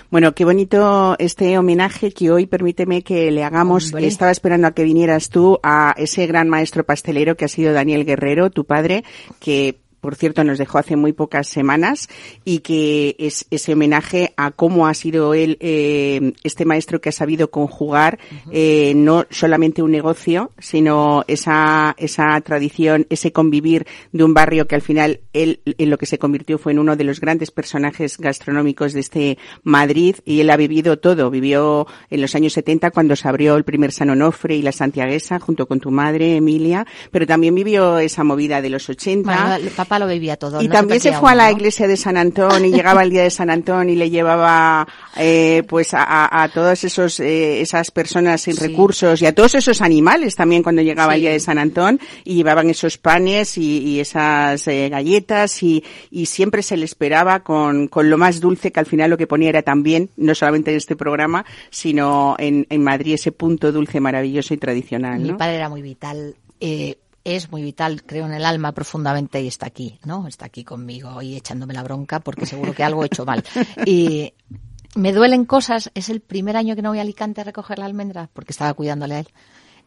Bueno, qué bonito este homenaje que hoy permíteme que le hagamos. Estaba esperando a que vinieras tú a ese gran maestro pastelero que ha sido Daniel Guerrero, tu padre, que por cierto, nos dejó hace muy pocas semanas y que es ese homenaje a cómo ha sido él, eh, este maestro que ha sabido conjugar eh, no solamente un negocio, sino esa, esa tradición, ese convivir de un barrio que al final él en lo que se convirtió fue en uno de los grandes personajes gastronómicos de este Madrid y él ha vivido todo. Vivió en los años 70 cuando se abrió el primer San Onofre y la Santiaguesa junto con tu madre, Emilia, pero también vivió esa movida de los 80. Bueno, papá lo vivía todo. Y no también se perdía fue a la ¿no? iglesia de San Antón y llegaba el día de San Antón y le llevaba eh, pues a, a, todas esos eh, esas personas sin Sí. recursos y a todos esos animales también cuando llegaba el Sí. día de San Antón y llevaban esos panes y, y esas eh, galletas y, y siempre se le esperaba con, con lo más dulce que al final lo que ponía era también, no solamente en este programa, sino en, en Madrid ese punto dulce maravilloso y tradicional. Mi ¿no? padre era muy vital. eh, es muy vital, creo en el alma profundamente y está aquí, ¿no? Está aquí conmigo y echándome la bronca porque seguro que algo he hecho mal. [LAUGHS] Y me duelen cosas. Es el primer año que no voy a Alicante a recoger la almendra porque estaba cuidándole a él.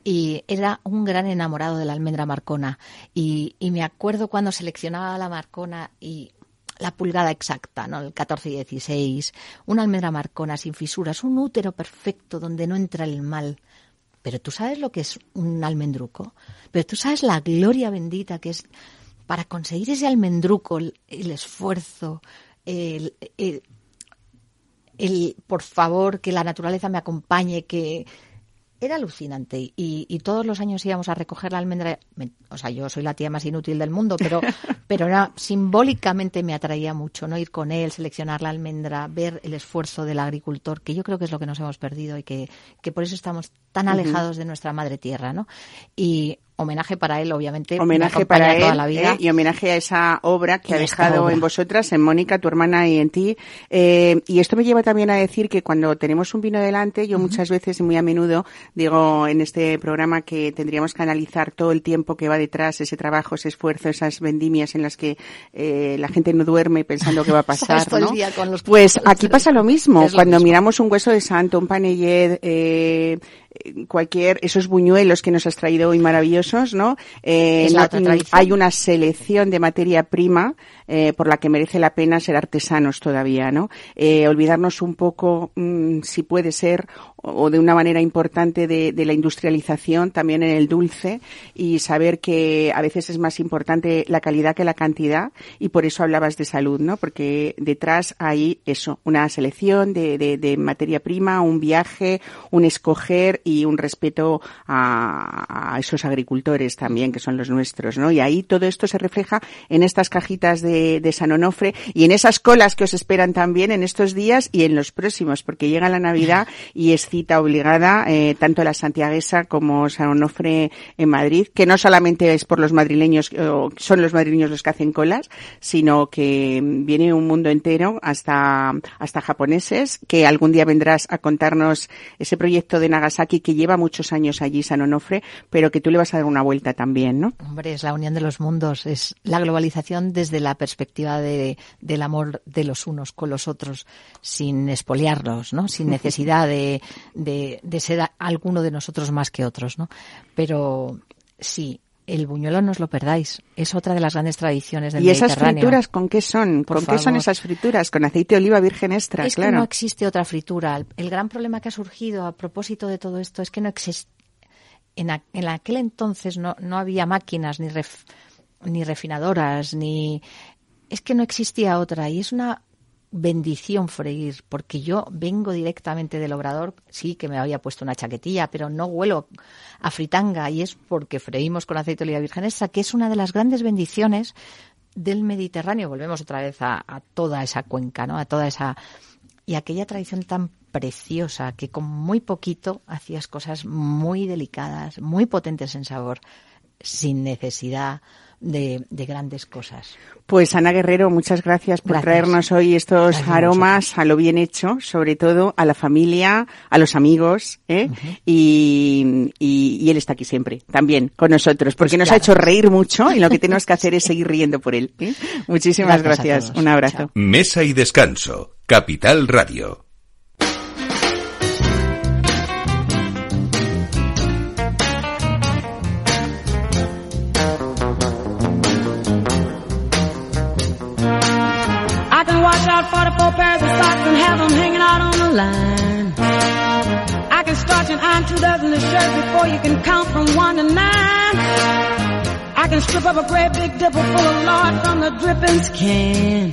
Y era un gran enamorado de la almendra marcona. Y, y me acuerdo cuando seleccionaba la marcona y la pulgada exacta, ¿no? El 14 y 16, una almendra marcona sin fisuras, un útero perfecto donde no entra el mal. Pero tú sabes lo que es un almendruco. Pero tú sabes la gloria bendita que es para conseguir ese almendruco, el, esfuerzo, el, el- el, por favor, que la naturaleza me acompañe, que era alucinante. Y, y todos los años íbamos a recoger la almendra. Me- O sea, yo soy la tía más inútil del mundo, pero, [LAUGHS] pero era, simbólicamente me atraía mucho, ¿no? Ir con él, seleccionar la almendra, ver el esfuerzo del agricultor, que yo creo que es lo que nos hemos perdido y que, que por eso estamos tan alejados de nuestra madre tierra, ¿no? Y homenaje para él, obviamente. me homenaje para él toda la vida. ¿eh? y homenaje a esa obra que Y ha dejado obra. en vosotras, en Mónica, tu hermana y en ti. Eh, y esto me lleva también a decir que cuando tenemos un vino delante, yo muchas veces y muy a menudo digo en este programa que tendríamos que analizar todo el tiempo que va detrás, ese trabajo, ese esfuerzo, esas vendimias en las que eh, la gente no duerme pensando que va a [LAUGHS] pasar. ¿no? con los- Pues aquí pasa lo mismo. Lo Cuando mismo. miramos un hueso de santo, un panellet, eh, cualquier, esos buñuelos que nos has traído hoy maravillosos, ¿no? Eh, Es la otra hay una selección de materia prima eh, por la que merece la pena ser artesanos todavía, ¿no? Eh, olvidarnos un poco, mm, si puede ser, o de una manera importante de, de la industrialización también en el dulce y saber que a veces es más importante la calidad que la cantidad y por eso hablabas de salud, ¿no? Porque detrás hay eso, una selección de, de, de materia prima, un viaje, un escoger y un respeto a, a esos agricultores también que son los nuestros, ¿no? Y ahí todo esto se refleja en estas cajitas de, de San Onofre y en esas colas que os esperan también en estos días y en los próximos, porque llega la Navidad y es cita obligada, eh, tanto la santiaguesa como San Onofre en Madrid, que no solamente es por los madrileños, o son los madrileños los que hacen colas, sino que viene un mundo entero hasta, hasta japoneses, que algún día vendrás a contarnos ese proyecto de Nagasaki que lleva muchos años allí, San Onofre, pero que tú le vas a dar una vuelta también, ¿no? Hombre, es la unión de los mundos, es la globalización desde la perspectiva de, del amor de los unos con los otros, sin espoliarlos, ¿no? Sin [LAUGHS] necesidad de, de, de ser a- alguno de nosotros más que otros, ¿no? Pero sí, el buñuelo no os lo perdáis. Es otra de las grandes tradiciones del ¿Y esas frituras con qué son? Por ¿Con qué son esas frituras? Con aceite de oliva virgen extra, es claro. que no existe otra fritura. El, el gran problema que ha surgido a propósito de todo esto es que no existe. En, a- en aquel entonces no, no había máquinas ni, ref- ni refinadoras, ni. Es que no existía otra. Y es una bendición freír, porque yo vengo directamente del obrador, sí que me había puesto una chaquetilla, pero no huelo a fritanga y es porque freímos con aceite de oliva virgen extra, que es una de las grandes bendiciones del Mediterráneo. Volvemos otra vez a, toda esa cuenca, ¿no? A toda esa y aquella tradición tan preciosa que con muy poquito hacías cosas muy delicadas, muy potentes en sabor, sin necesidad de, de grandes cosas. Pues Ana Guerrero, muchas gracias por Gracias. traernos hoy estos Gracias aromas a lo bien hecho, sobre todo a la familia, a los amigos, ¿eh? y, y, y él está aquí siempre, también con nosotros, porque nos ha Pues hecho reír mucho y lo que tenemos que hacer [LAUGHS] es seguir riendo por él. ¿eh? Muchísimas Gracias. Un abrazo. Chao. Mesa y descanso. Capital Radio. 44 pairs of socks and have them hanging out on the line. I can start and iron two dozen of shirts before you can count from one to nine. I can strip up a great big dipper full of lard from the drippings can.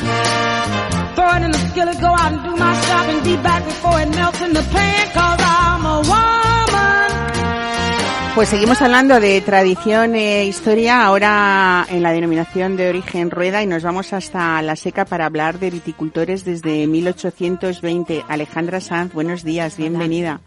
Throw it in the skillet, go out and do my shopping, be back before it melts in the pan, cause I'm a woman. Pues seguimos hablando de tradición e historia, ahora en la denominación de origen rueda y nos vamos hasta la seca para hablar de viticultores desde 1820. Alejandra Sanz, buenos días, bienvenida.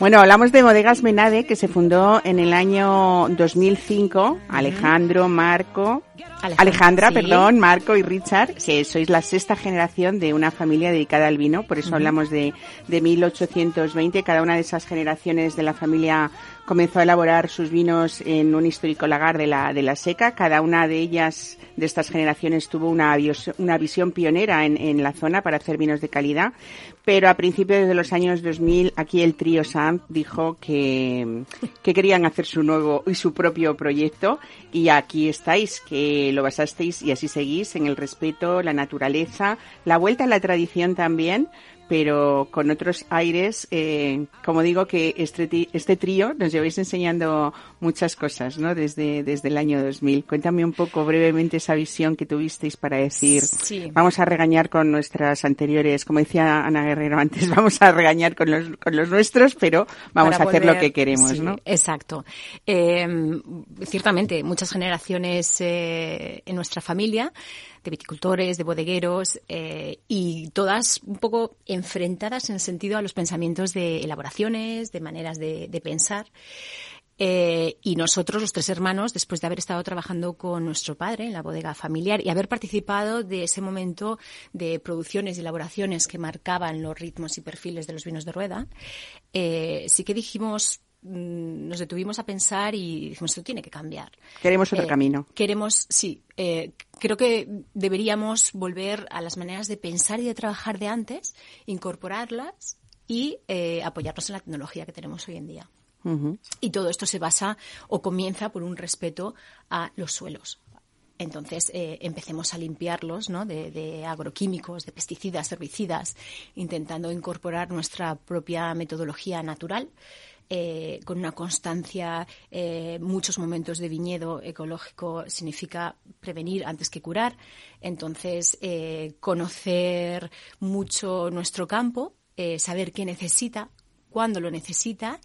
Bueno, hablamos de Bodegas Menade que se fundó en el año 2005. Alejandro, Marco, Alejandra, Alejandra, sí. perdón, Marco y Richard, que sois la sexta generación de una familia dedicada al vino, por eso hablamos de, de 1820. Cada una de esas generaciones de la familia comenzó a elaborar sus vinos en un histórico lagar de la, de la seca. Cada una de ellas, de estas generaciones, tuvo una, una visión pionera en, en la zona para hacer vinos de calidad. Pero a principios de los años 2000, aquí el trío Sam dijo que, que querían hacer su nuevo y su propio proyecto. Y aquí estáis, que lo basasteis y así seguís en el respeto, la naturaleza, la vuelta a la tradición también, pero con otros aires. eh, como digo, que este, este trío nos lleváis enseñando muchas cosas, ¿no? Desde, desde el año 2000. Cuéntame un poco brevemente esa visión que tuvisteis para decir, Sí. vamos a regañar con nuestras anteriores, como decía Ana Guerrero antes, [LAUGHS] vamos a regañar con los, con los nuestros, pero vamos para a hacer lo que queremos, sí, ¿no? Exacto. Eh, ciertamente, muchas generaciones eh, en nuestra familia, de viticultores, de bodegueros, eh, y todas un poco enfrentadas en sentido a los pensamientos de elaboraciones, de maneras de, de pensar. Eh, y nosotros, los tres hermanos, después de haber estado trabajando con nuestro padre en la bodega familiar y haber participado de ese momento de producciones y elaboraciones que marcaban los ritmos y perfiles de los vinos de rueda, eh, sí que dijimos, nos detuvimos a pensar y dijimos, esto tiene que cambiar. Queremos otro Eh, camino. Queremos, sí, eh, creo que deberíamos volver a las maneras de pensar y de trabajar de antes, incorporarlas y eh, apoyarnos en la tecnología que tenemos hoy en día. Y todo esto se basa o comienza por un respeto a los suelos. Entonces, eh, empecemos a limpiarlos ¿no? de, de agroquímicos, de pesticidas, herbicidas, intentando incorporar nuestra propia metodología natural, eh, con una constancia, eh, muchos momentos de viñedo ecológico significa prevenir antes que curar. Entonces, eh, conocer mucho nuestro campo, saber qué necesita, cuándo lo necesita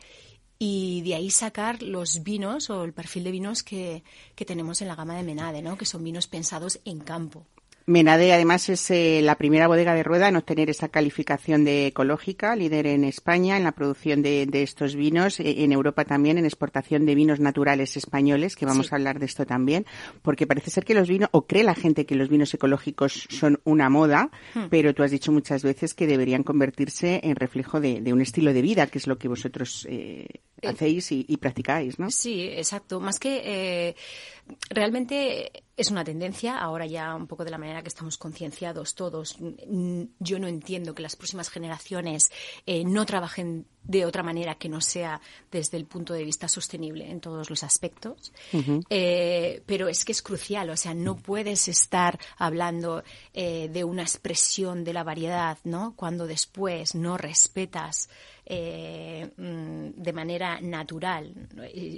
y de ahí sacar los vinos o el perfil de vinos que, que tenemos en la gama de Menade, ¿no? que son vinos pensados en campo. Menade además es eh, la primera bodega de rueda en obtener esa calificación de ecológica, líder en España en la producción de, de estos vinos, eh, en Europa también en exportación de vinos naturales españoles, que vamos Sí. a hablar de esto también, porque parece ser que los vinos, o cree la gente que los vinos ecológicos son una moda, Hmm. pero tú has dicho muchas veces que deberían convertirse en reflejo de, de un estilo de vida, que es lo que vosotros eh, hacéis y, y practicáis, ¿no? Sí, exacto. Más que eh, realmente es una tendencia, ahora ya un poco de la manera que estamos concienciados todos. Mm, Yo no entiendo que las próximas generaciones eh, no trabajen de otra manera que no sea desde el punto de vista sostenible en todos los aspectos. Eh, pero es que es crucial, o sea, no puedes estar hablando eh, de una expresión de la variedad, ¿no? Cuando después no respetas eh, mm, de manera natural,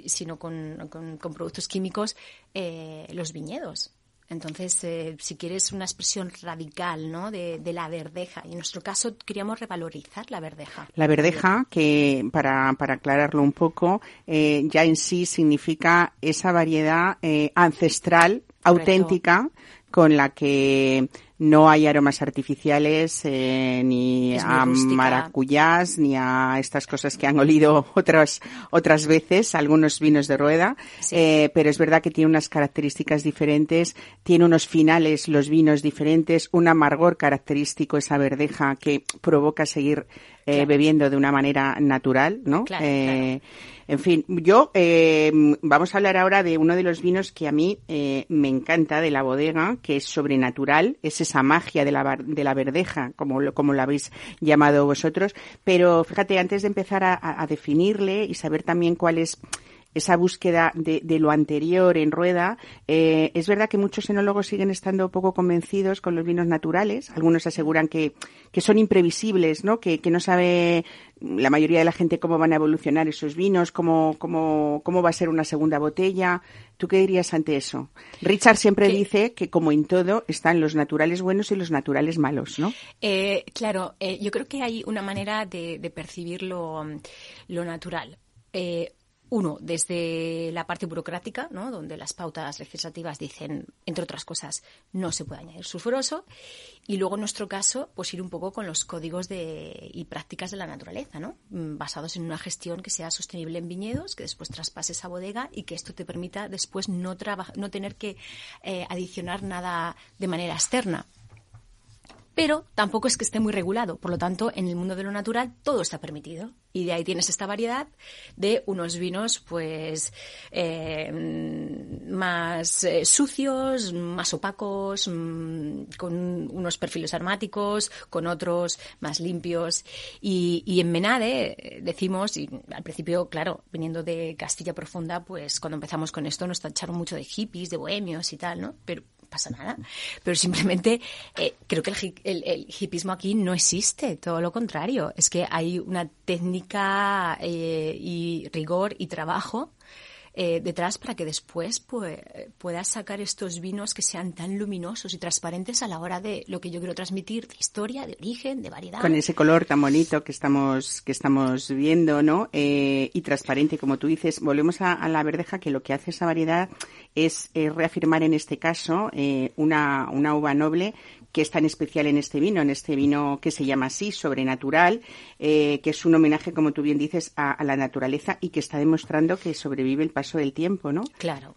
sino con, con- con productos químicos, eh, los viñedos. Entonces, eh, si quieres una expresión radical ¿no? de, de la verdeja, y en nuestro caso queríamos revalorizar la verdeja. La verdeja, que para, para aclararlo un poco, eh, ya en sí significa esa variedad eh, ancestral, auténtica, con la que no hay aromas artificiales, eh, ni a rústica. maracuyás, ni a estas cosas que han olido [LAUGHS] otras, otras veces, algunos vinos de rueda. Eh, pero es verdad que tiene unas características diferentes, tiene unos finales los vinos diferentes, un amargor característico esa verdeja que provoca seguir eh, Claro. bebiendo de una manera natural, ¿no? Claro, Eh, En fin, yo eh, vamos a hablar ahora de uno de los vinos que a mí eh, me encanta de la bodega, que es sobrenatural, es esa magia de la, de la verdeja, como lo, como habéis llamado vosotros. Pero fíjate, antes de empezar a definirle y saber también cuál es esa búsqueda de, de lo anterior en rueda, eh, es verdad que muchos enólogos siguen estando poco convencidos con los vinos naturales. Algunos aseguran que, que son imprevisibles, ¿no? Que, que no sabe la mayoría de la gente cómo van a evolucionar esos vinos, cómo, cómo, cómo va a ser una segunda botella. ¿Tú qué dirías ante eso? Richard siempre dice que, como en todo, están los naturales buenos y los naturales malos, ¿no? Eh, claro, eh, yo creo que hay una manera de, de percibir lo, lo natural. Eh, uno, desde la parte burocrática, ¿no? donde las pautas legislativas dicen, entre otras cosas, no se puede añadir sulfuroso. Y luego, en nuestro caso, pues ir un poco con los códigos de, y prácticas de la naturaleza, ¿no? Mm, basados en una gestión que sea sostenible en viñedos, que después traspase esa bodega y que esto te permita después no, no tener que eh, adicionar nada de manera externa pero tampoco es que esté muy regulado. Por lo tanto, en el mundo de lo natural todo está permitido. Y de ahí tienes esta variedad de unos vinos, pues, eh, más eh, sucios, más opacos, mm, con unos perfiles aromáticos, con otros más limpios. Y, y en Menade eh, decimos, y al principio, claro, viniendo de Castilla Profunda, pues cuando empezamos con esto nos tacharon mucho de hippies, de bohemios y tal, ¿no? Pero pasa nada. Pero simplemente eh, creo que el, el, el hippismo aquí no existe, todo lo contrario. Es que hay una técnica eh, y rigor y trabajo eh, detrás para que después pues, puedas sacar estos vinos que sean tan luminosos y transparentes a la hora de lo que yo quiero transmitir, de historia, de origen, de variedad. con ese color tan bonito que estamos que estamos viendo, ¿no? Eh, y transparente, como tú dices. Volvemos a, la verdeja que lo que hace esa variedad es reafirmar en este caso eh, una una uva noble que es tan especial en este vino, en este vino que se llama así, sobrenatural, eh, que es un homenaje, como tú bien dices, a, la naturaleza y que está demostrando que sobrevive el paso del tiempo, ¿no? Claro.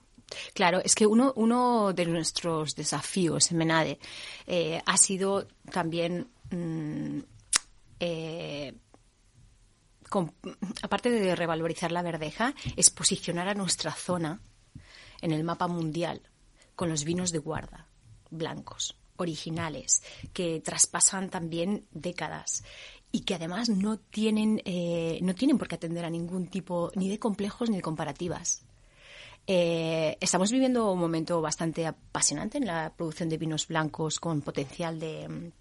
Claro, es que uno, uno de nuestros desafíos en Menade eh, ha sido también, mm, eh, aparte de revalorizar la verdeja, es posicionar a nuestra zona en el mapa mundial con los vinos de guarda, blancos, originales, que traspasan también décadas y que además no tienen, eh, no tienen por qué atender a ningún tipo ni de complejos ni de comparativas. Eh, estamos viviendo un momento bastante apasionante en la producción de vinos blancos con potencial de,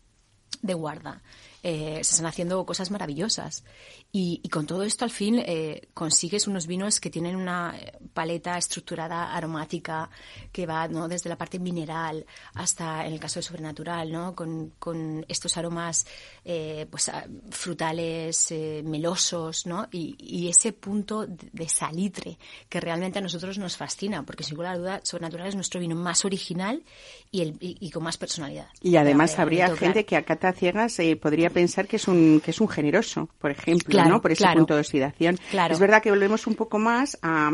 de guarda. Eh, se están haciendo cosas maravillosas. Y, y con todo esto, al fin, eh, consigues unos vinos que tienen una eh, paleta estructurada aromática que va ¿no? desde la parte mineral hasta, en el caso de sobrenatural, ¿no? con, con estos aromas eh, pues, frutales, eh, melosos, ¿no? y, y ese punto de salitre que realmente a nosotros nos fascina, porque sin ninguna duda, sobrenatural es nuestro vino más original y, el, y, y con más personalidad. Y además habría gente que a cata ciegas eh, podría pensar que es un que es un generoso, por ejemplo, Claro, ¿no? Por ese claro. punto de oxidación. Claro. Es verdad que volvemos un poco más a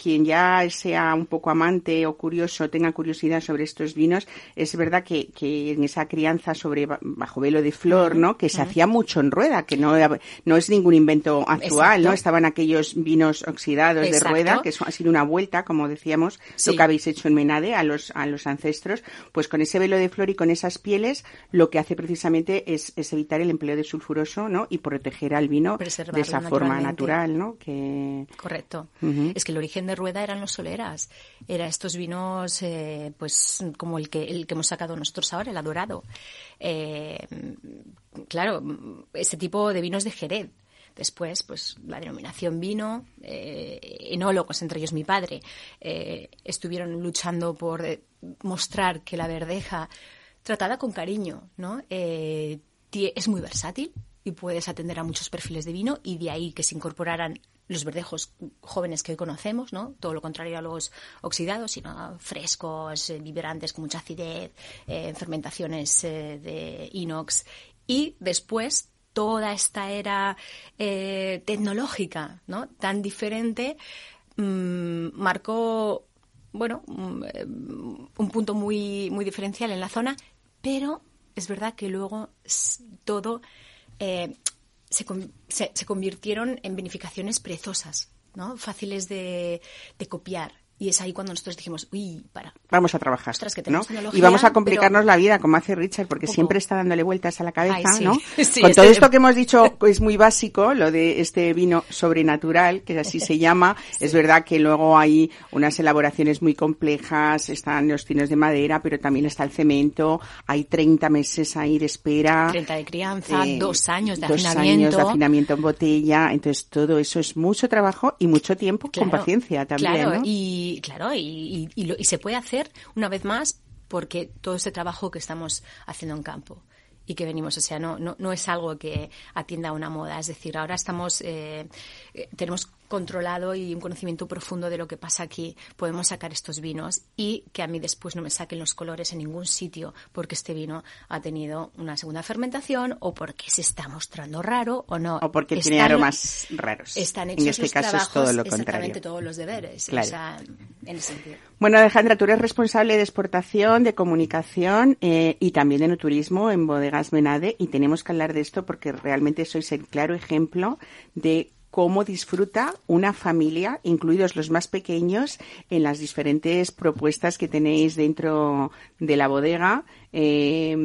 quien ya sea un poco amante o curioso, tenga curiosidad sobre estos vinos, es verdad que, que en esa crianza sobre ba- bajo velo de flor, ¿no? Que se hacía mucho en rueda, que no, no es ningún invento actual, Exacto. ¿no? Estaban aquellos vinos oxidados de rueda, que ha sido una vuelta, como decíamos, Sí. lo que habéis hecho en Menade a los, a los ancestros, pues con ese velo de flor y con esas pieles, lo que hace precisamente es, es evitar el empleo de sulfuroso, ¿no? Y proteger al vino de esa forma natural, ¿no? Que, Correcto. Es que el origen de Rueda eran los soleras. Era estos vinos, eh, pues, como el que, el que hemos sacado nosotros ahora, el adorado. Eh, claro, ese tipo de vinos de Jerez. Después, pues, la denominación vino, eh, enólogos, entre ellos mi padre, estuvieron luchando por mostrar que la verdeja, tratada con cariño, ¿no? Es muy versátil y puedes atender a muchos perfiles de vino y de ahí que se incorporaran los verdejos jóvenes que hoy conocemos, ¿no? Todo lo contrario a los oxidados, sino frescos, eh, vibrantes, con mucha acidez, eh, fermentaciones eh, de inox. Y después toda esta era eh, tecnológica, ¿no? Tan diferente, mm, marcó, bueno, mm, un punto muy, muy diferencial en la zona, pero es verdad que luego todo se, se, se convirtieron en bonificaciones perezosas, ¿no? Fáciles de, de copiar. Y es ahí cuando nosotros dijimos, uy, para. vamos a trabajar, Ostras, que ¿no? Y vamos a complicarnos pero- la vida, como hace Richard, porque siempre está dándole vueltas a la cabeza, Ay, sí. ¿no? [LAUGHS] Sí, Con este- todo esto que hemos dicho es muy básico, lo de este vino sobrenatural, que así se llama. [LAUGHS] Es verdad que luego hay unas elaboraciones muy complejas, están los tinos de madera, pero también está el cemento, hay 30 meses ahí de espera. 30 de crianza, eh, dos años de dos afinamiento. años de afinamiento en botella. Entonces todo eso es mucho trabajo y mucho tiempo con Claro, paciencia también, Claro, ¿no? y, claro, y, y- y lo- y se puede hacer una vez más porque todo este trabajo que estamos haciendo en campo y que venimos, o sea, no, no, no es algo que atienda a una moda, es decir, ahora estamos, eh, eh, tenemos controlado y un conocimiento profundo de lo que pasa aquí, podemos sacar estos vinos y que a mí después no me saquen los colores en ningún sitio porque este vino ha tenido una segunda fermentación o porque se está mostrando raro o no. O porque tiene aromas raros. Están En hechos este los caso es todo lo exactamente contrario. todos los deberes. Claro. O sea, en ese sentido. Bueno, Alejandra, tú eres responsable de exportación, de comunicación eh, y también de turismo en Bodegas Menade y tenemos que hablar de esto porque realmente sois el claro ejemplo de cómo disfruta una familia, incluidos los más pequeños, en las diferentes propuestas que tenéis dentro de la bodega. Eh,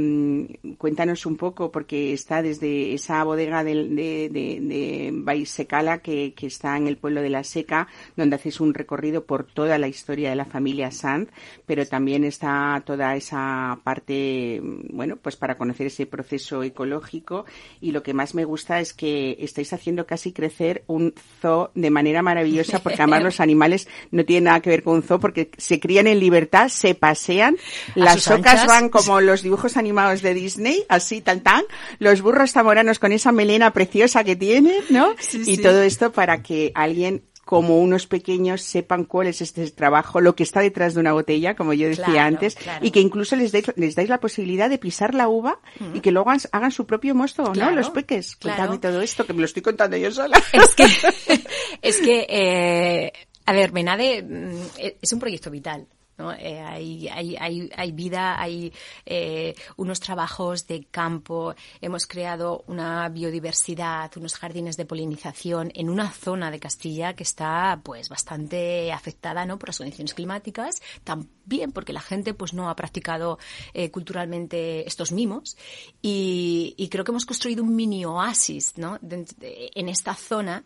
cuéntanos un poco, porque está desde esa bodega del- de, de, de Baisecala, que, que está en el pueblo de La Seca, donde hacéis un recorrido por toda la historia de la familia Sanz, pero también está toda esa parte, bueno, pues para conocer ese proceso ecológico. Y lo que más me gusta es que estáis haciendo casi crecer un zoo de manera maravillosa, porque además los animales no tienen nada que ver con un zoo, porque se crían en libertad, se pasean, las ocas van como los dibujos animados de Disney, así tal tan, los burros zamoranos con esa melena preciosa que tienen, ¿no? Sí, y sí. todo esto para que alguien como unos pequeños sepan cuál es este trabajo, lo que está detrás de una botella, como yo decía Claro, antes, claro. y que incluso les dais, les dais la posibilidad de pisar la uva y que luego hagan, hagan su propio mosto, ¿no? Los peques. claro. Cuéntame todo esto, que me lo estoy contando yo sola. Es que, [LAUGHS] es que eh, a ver, Menade mm, es un proyecto vital. ¿No? Eh, hay, hay, vida, hay eh, unos trabajos de campo, hemos creado una biodiversidad, unos jardines de polinización en una zona de Castilla que está pues bastante afectada ¿no? por las condiciones climáticas, también porque la gente pues no ha practicado eh, culturalmente estos mimos y, creo que hemos construido un mini oasis ¿no? En esta zona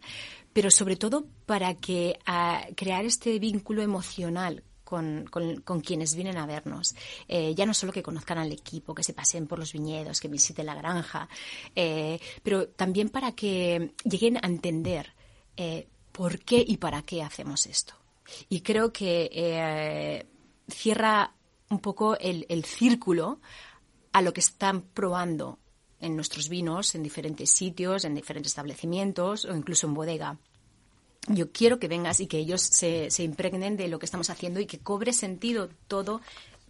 pero sobre todo para que a crear este vínculo emocional con, con- quienes vienen a vernos. Eh, ya no solo que conozcan al equipo, que se pasen por los viñedos, que visiten la granja, eh, pero también para que lleguen a entender eh, por qué y para qué hacemos esto. Y creo que cierra un poco el, el círculo a lo que están probando en nuestros vinos, en diferentes sitios, en diferentes establecimientos o incluso en bodega. Yo quiero que vengas y que ellos se, se impregnen de lo que estamos haciendo y que cobre sentido todo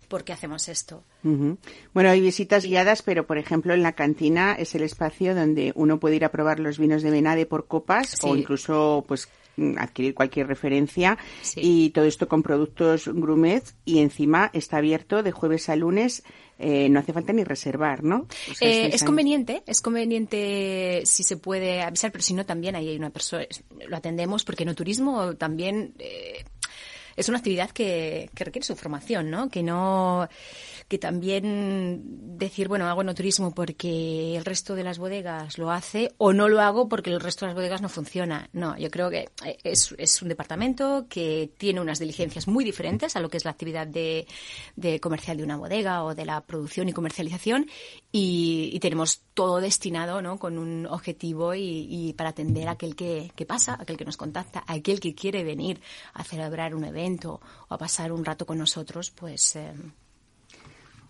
por qué hacemos esto. Bueno, hay visitas guiadas, pero por ejemplo en la cantina es el espacio donde uno puede ir a probar los vinos de Benade por copas o incluso pues mm, adquirir cualquier referencia Sí. y todo esto con productos Grumet y encima está abierto de jueves a lunes, eh, no hace falta ni reservar, ¿no? O sea, Eh, es ahí. conveniente, es conveniente si se puede avisar, pero si no también ahí hay una persona, lo atendemos porque no turismo también eh, es una actividad que, que requiere su formación, ¿no? Que no que también decir, bueno, hago no turismo porque el resto de las bodegas lo hace o no lo hago porque el resto de las bodegas no funciona. No, yo creo que eh, es, es un departamento que tiene unas diligencias muy diferentes a lo que es la actividad de, de comercial de una bodega o de la producción y comercialización y, y tenemos todo destinado ¿no? con un objetivo y, y para atender a aquel que, que pasa, aquel que nos contacta, aquel que quiere venir a celebrar un evento o a pasar un rato con nosotros, pues eh,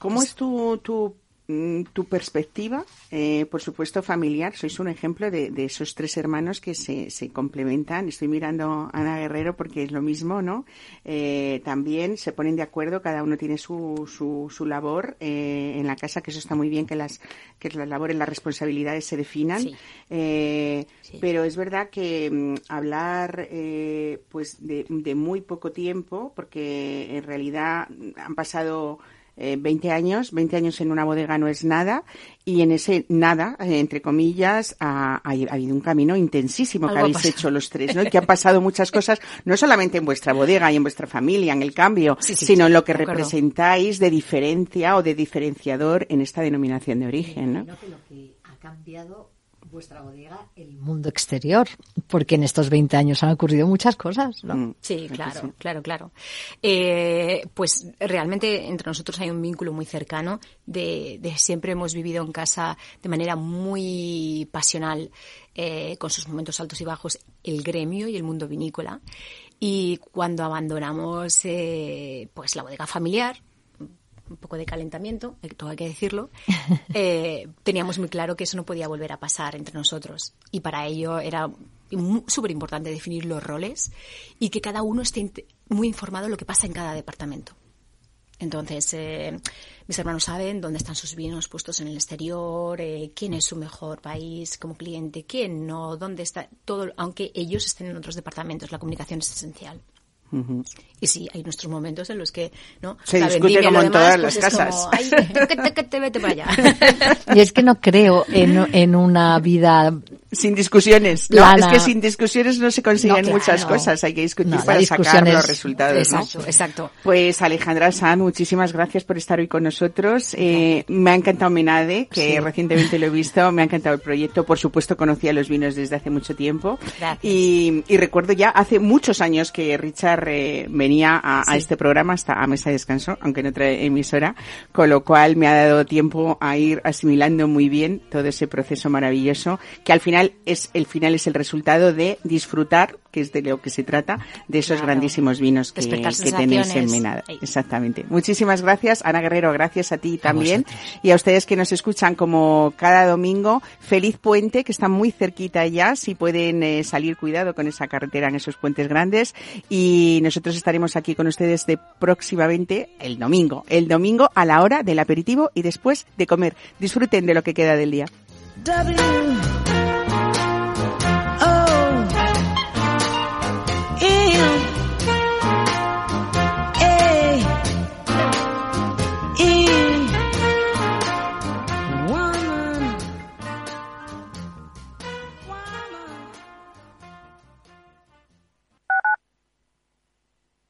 ¿Cómo es tu, tu, mm, tu perspectiva? Eh, por supuesto, familiar. Sois un ejemplo de, de esos tres hermanos que se, se complementan. Estoy mirando a Ana Guerrero porque es lo mismo, ¿no? Eh, también se ponen de acuerdo, cada uno tiene su, su, su labor eh, en la casa, que eso está muy bien, que las, que las labores, las responsabilidades se definan. Sí. Eh, Sí. Pero es verdad que mm, hablar eh, pues de, de muy poco tiempo, porque en realidad han pasado eh, 20 años, 20 años en una bodega no es nada, y en ese nada, eh, entre comillas, ha, ha- ha habido un camino intensísimo que habéis hecho los tres, ¿no? Y [LAUGHS] que han pasado muchas cosas, no solamente en vuestra bodega y en vuestra familia, en el cambio, Sí, sí, sino en lo que de representáis de diferencia o de diferenciador en esta denominación de origen, ¿no? Creo que lo que ha cambiado vuestra bodega, el mundo exterior, porque en estos 20 años han ocurrido muchas cosas, ¿no? Mm, Sí, claro, claro, claro. Eh, pues realmente entre nosotros hay un vínculo muy cercano de, de siempre hemos vivido en casa de manera muy pasional, eh, con sus momentos altos y bajos, el gremio y el mundo vinícola. Y cuando abandonamos eh, pues la bodega familiar, un poco de calentamiento, eh, todo hay que decirlo, [LAUGHS] eh, teníamos muy claro que eso no podía volver a pasar entre nosotros. Y para ello era súper importante definir los roles y que cada uno esté muy informado de lo que pasa en cada departamento. Entonces, eh, mis hermanos saben dónde están sus vinos puestos en el exterior, eh, quién es su mejor país como cliente, quién no, dónde está todo, aunque ellos estén en otros departamentos, la comunicación es esencial. Ujú. Y sí, hay nuestros momentos en los que, ¿no? Se La discute vendimia, como en demás, todas pues las es como, casas. "Ay, que te, que te vete para allá. [LAUGHS] Y es que no creo en, en una vida Sin discusiones. No, es que sin discusiones no se consiguen No, claro. muchas cosas. Hay que discutir No, para sacar los resultados. ¿no? Exacto, exacto. Pues Alejandra Sanz, muchísimas gracias por estar hoy con nosotros. Eh, me ha encantado Menade, que Sí. recientemente lo he visto. Me ha encantado el proyecto. Por supuesto, conocía los vinos desde hace mucho tiempo. Gracias. Y, y recuerdo ya hace muchos años que Richard eh, venía a, a Sí. este programa, hasta a Mesa de Descanso, aunque en otra emisora, con lo cual me ha dado tiempo a ir asimilando muy bien todo ese proceso maravilloso, que al final es el final es el resultado de disfrutar, que es de lo que se trata, de esos Claro. grandísimos vinos que, que tenéis en. Menada. Exactamente. Muchísimas gracias, Ana Guerrero, gracias a ti también. vosotros. Y a ustedes que nos escuchan como cada domingo, feliz puente, que está muy cerquita ya, si pueden eh, salir cuidado con esa carretera en esos puentes grandes. Y nosotros estaremos aquí con ustedes de próximamente el domingo, el domingo a la hora del aperitivo y después de comer. Disfruten de lo que queda del día. W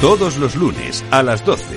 Todos los lunes a las 12,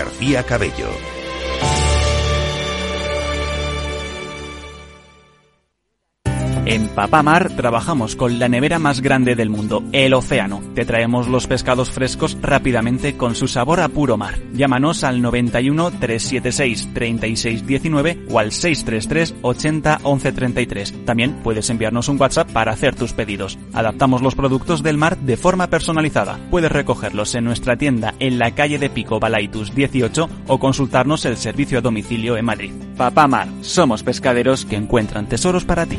García Cabello. En Papamar trabajamos con la nevera más grande del mundo, el océano. Te traemos los pescados frescos rápidamente con su sabor a puro mar. Llámanos al 91 376 3619 o al 633 80 11 33. También puedes enviarnos un WhatsApp para hacer tus pedidos. Adaptamos los productos del mar de forma personalizada. Puedes recogerlos en nuestra tienda en la calle de Pico Balaitus 18 o consultarnos el servicio a domicilio en Madrid. Papamar, somos pescaderos que encuentran tesoros para ti.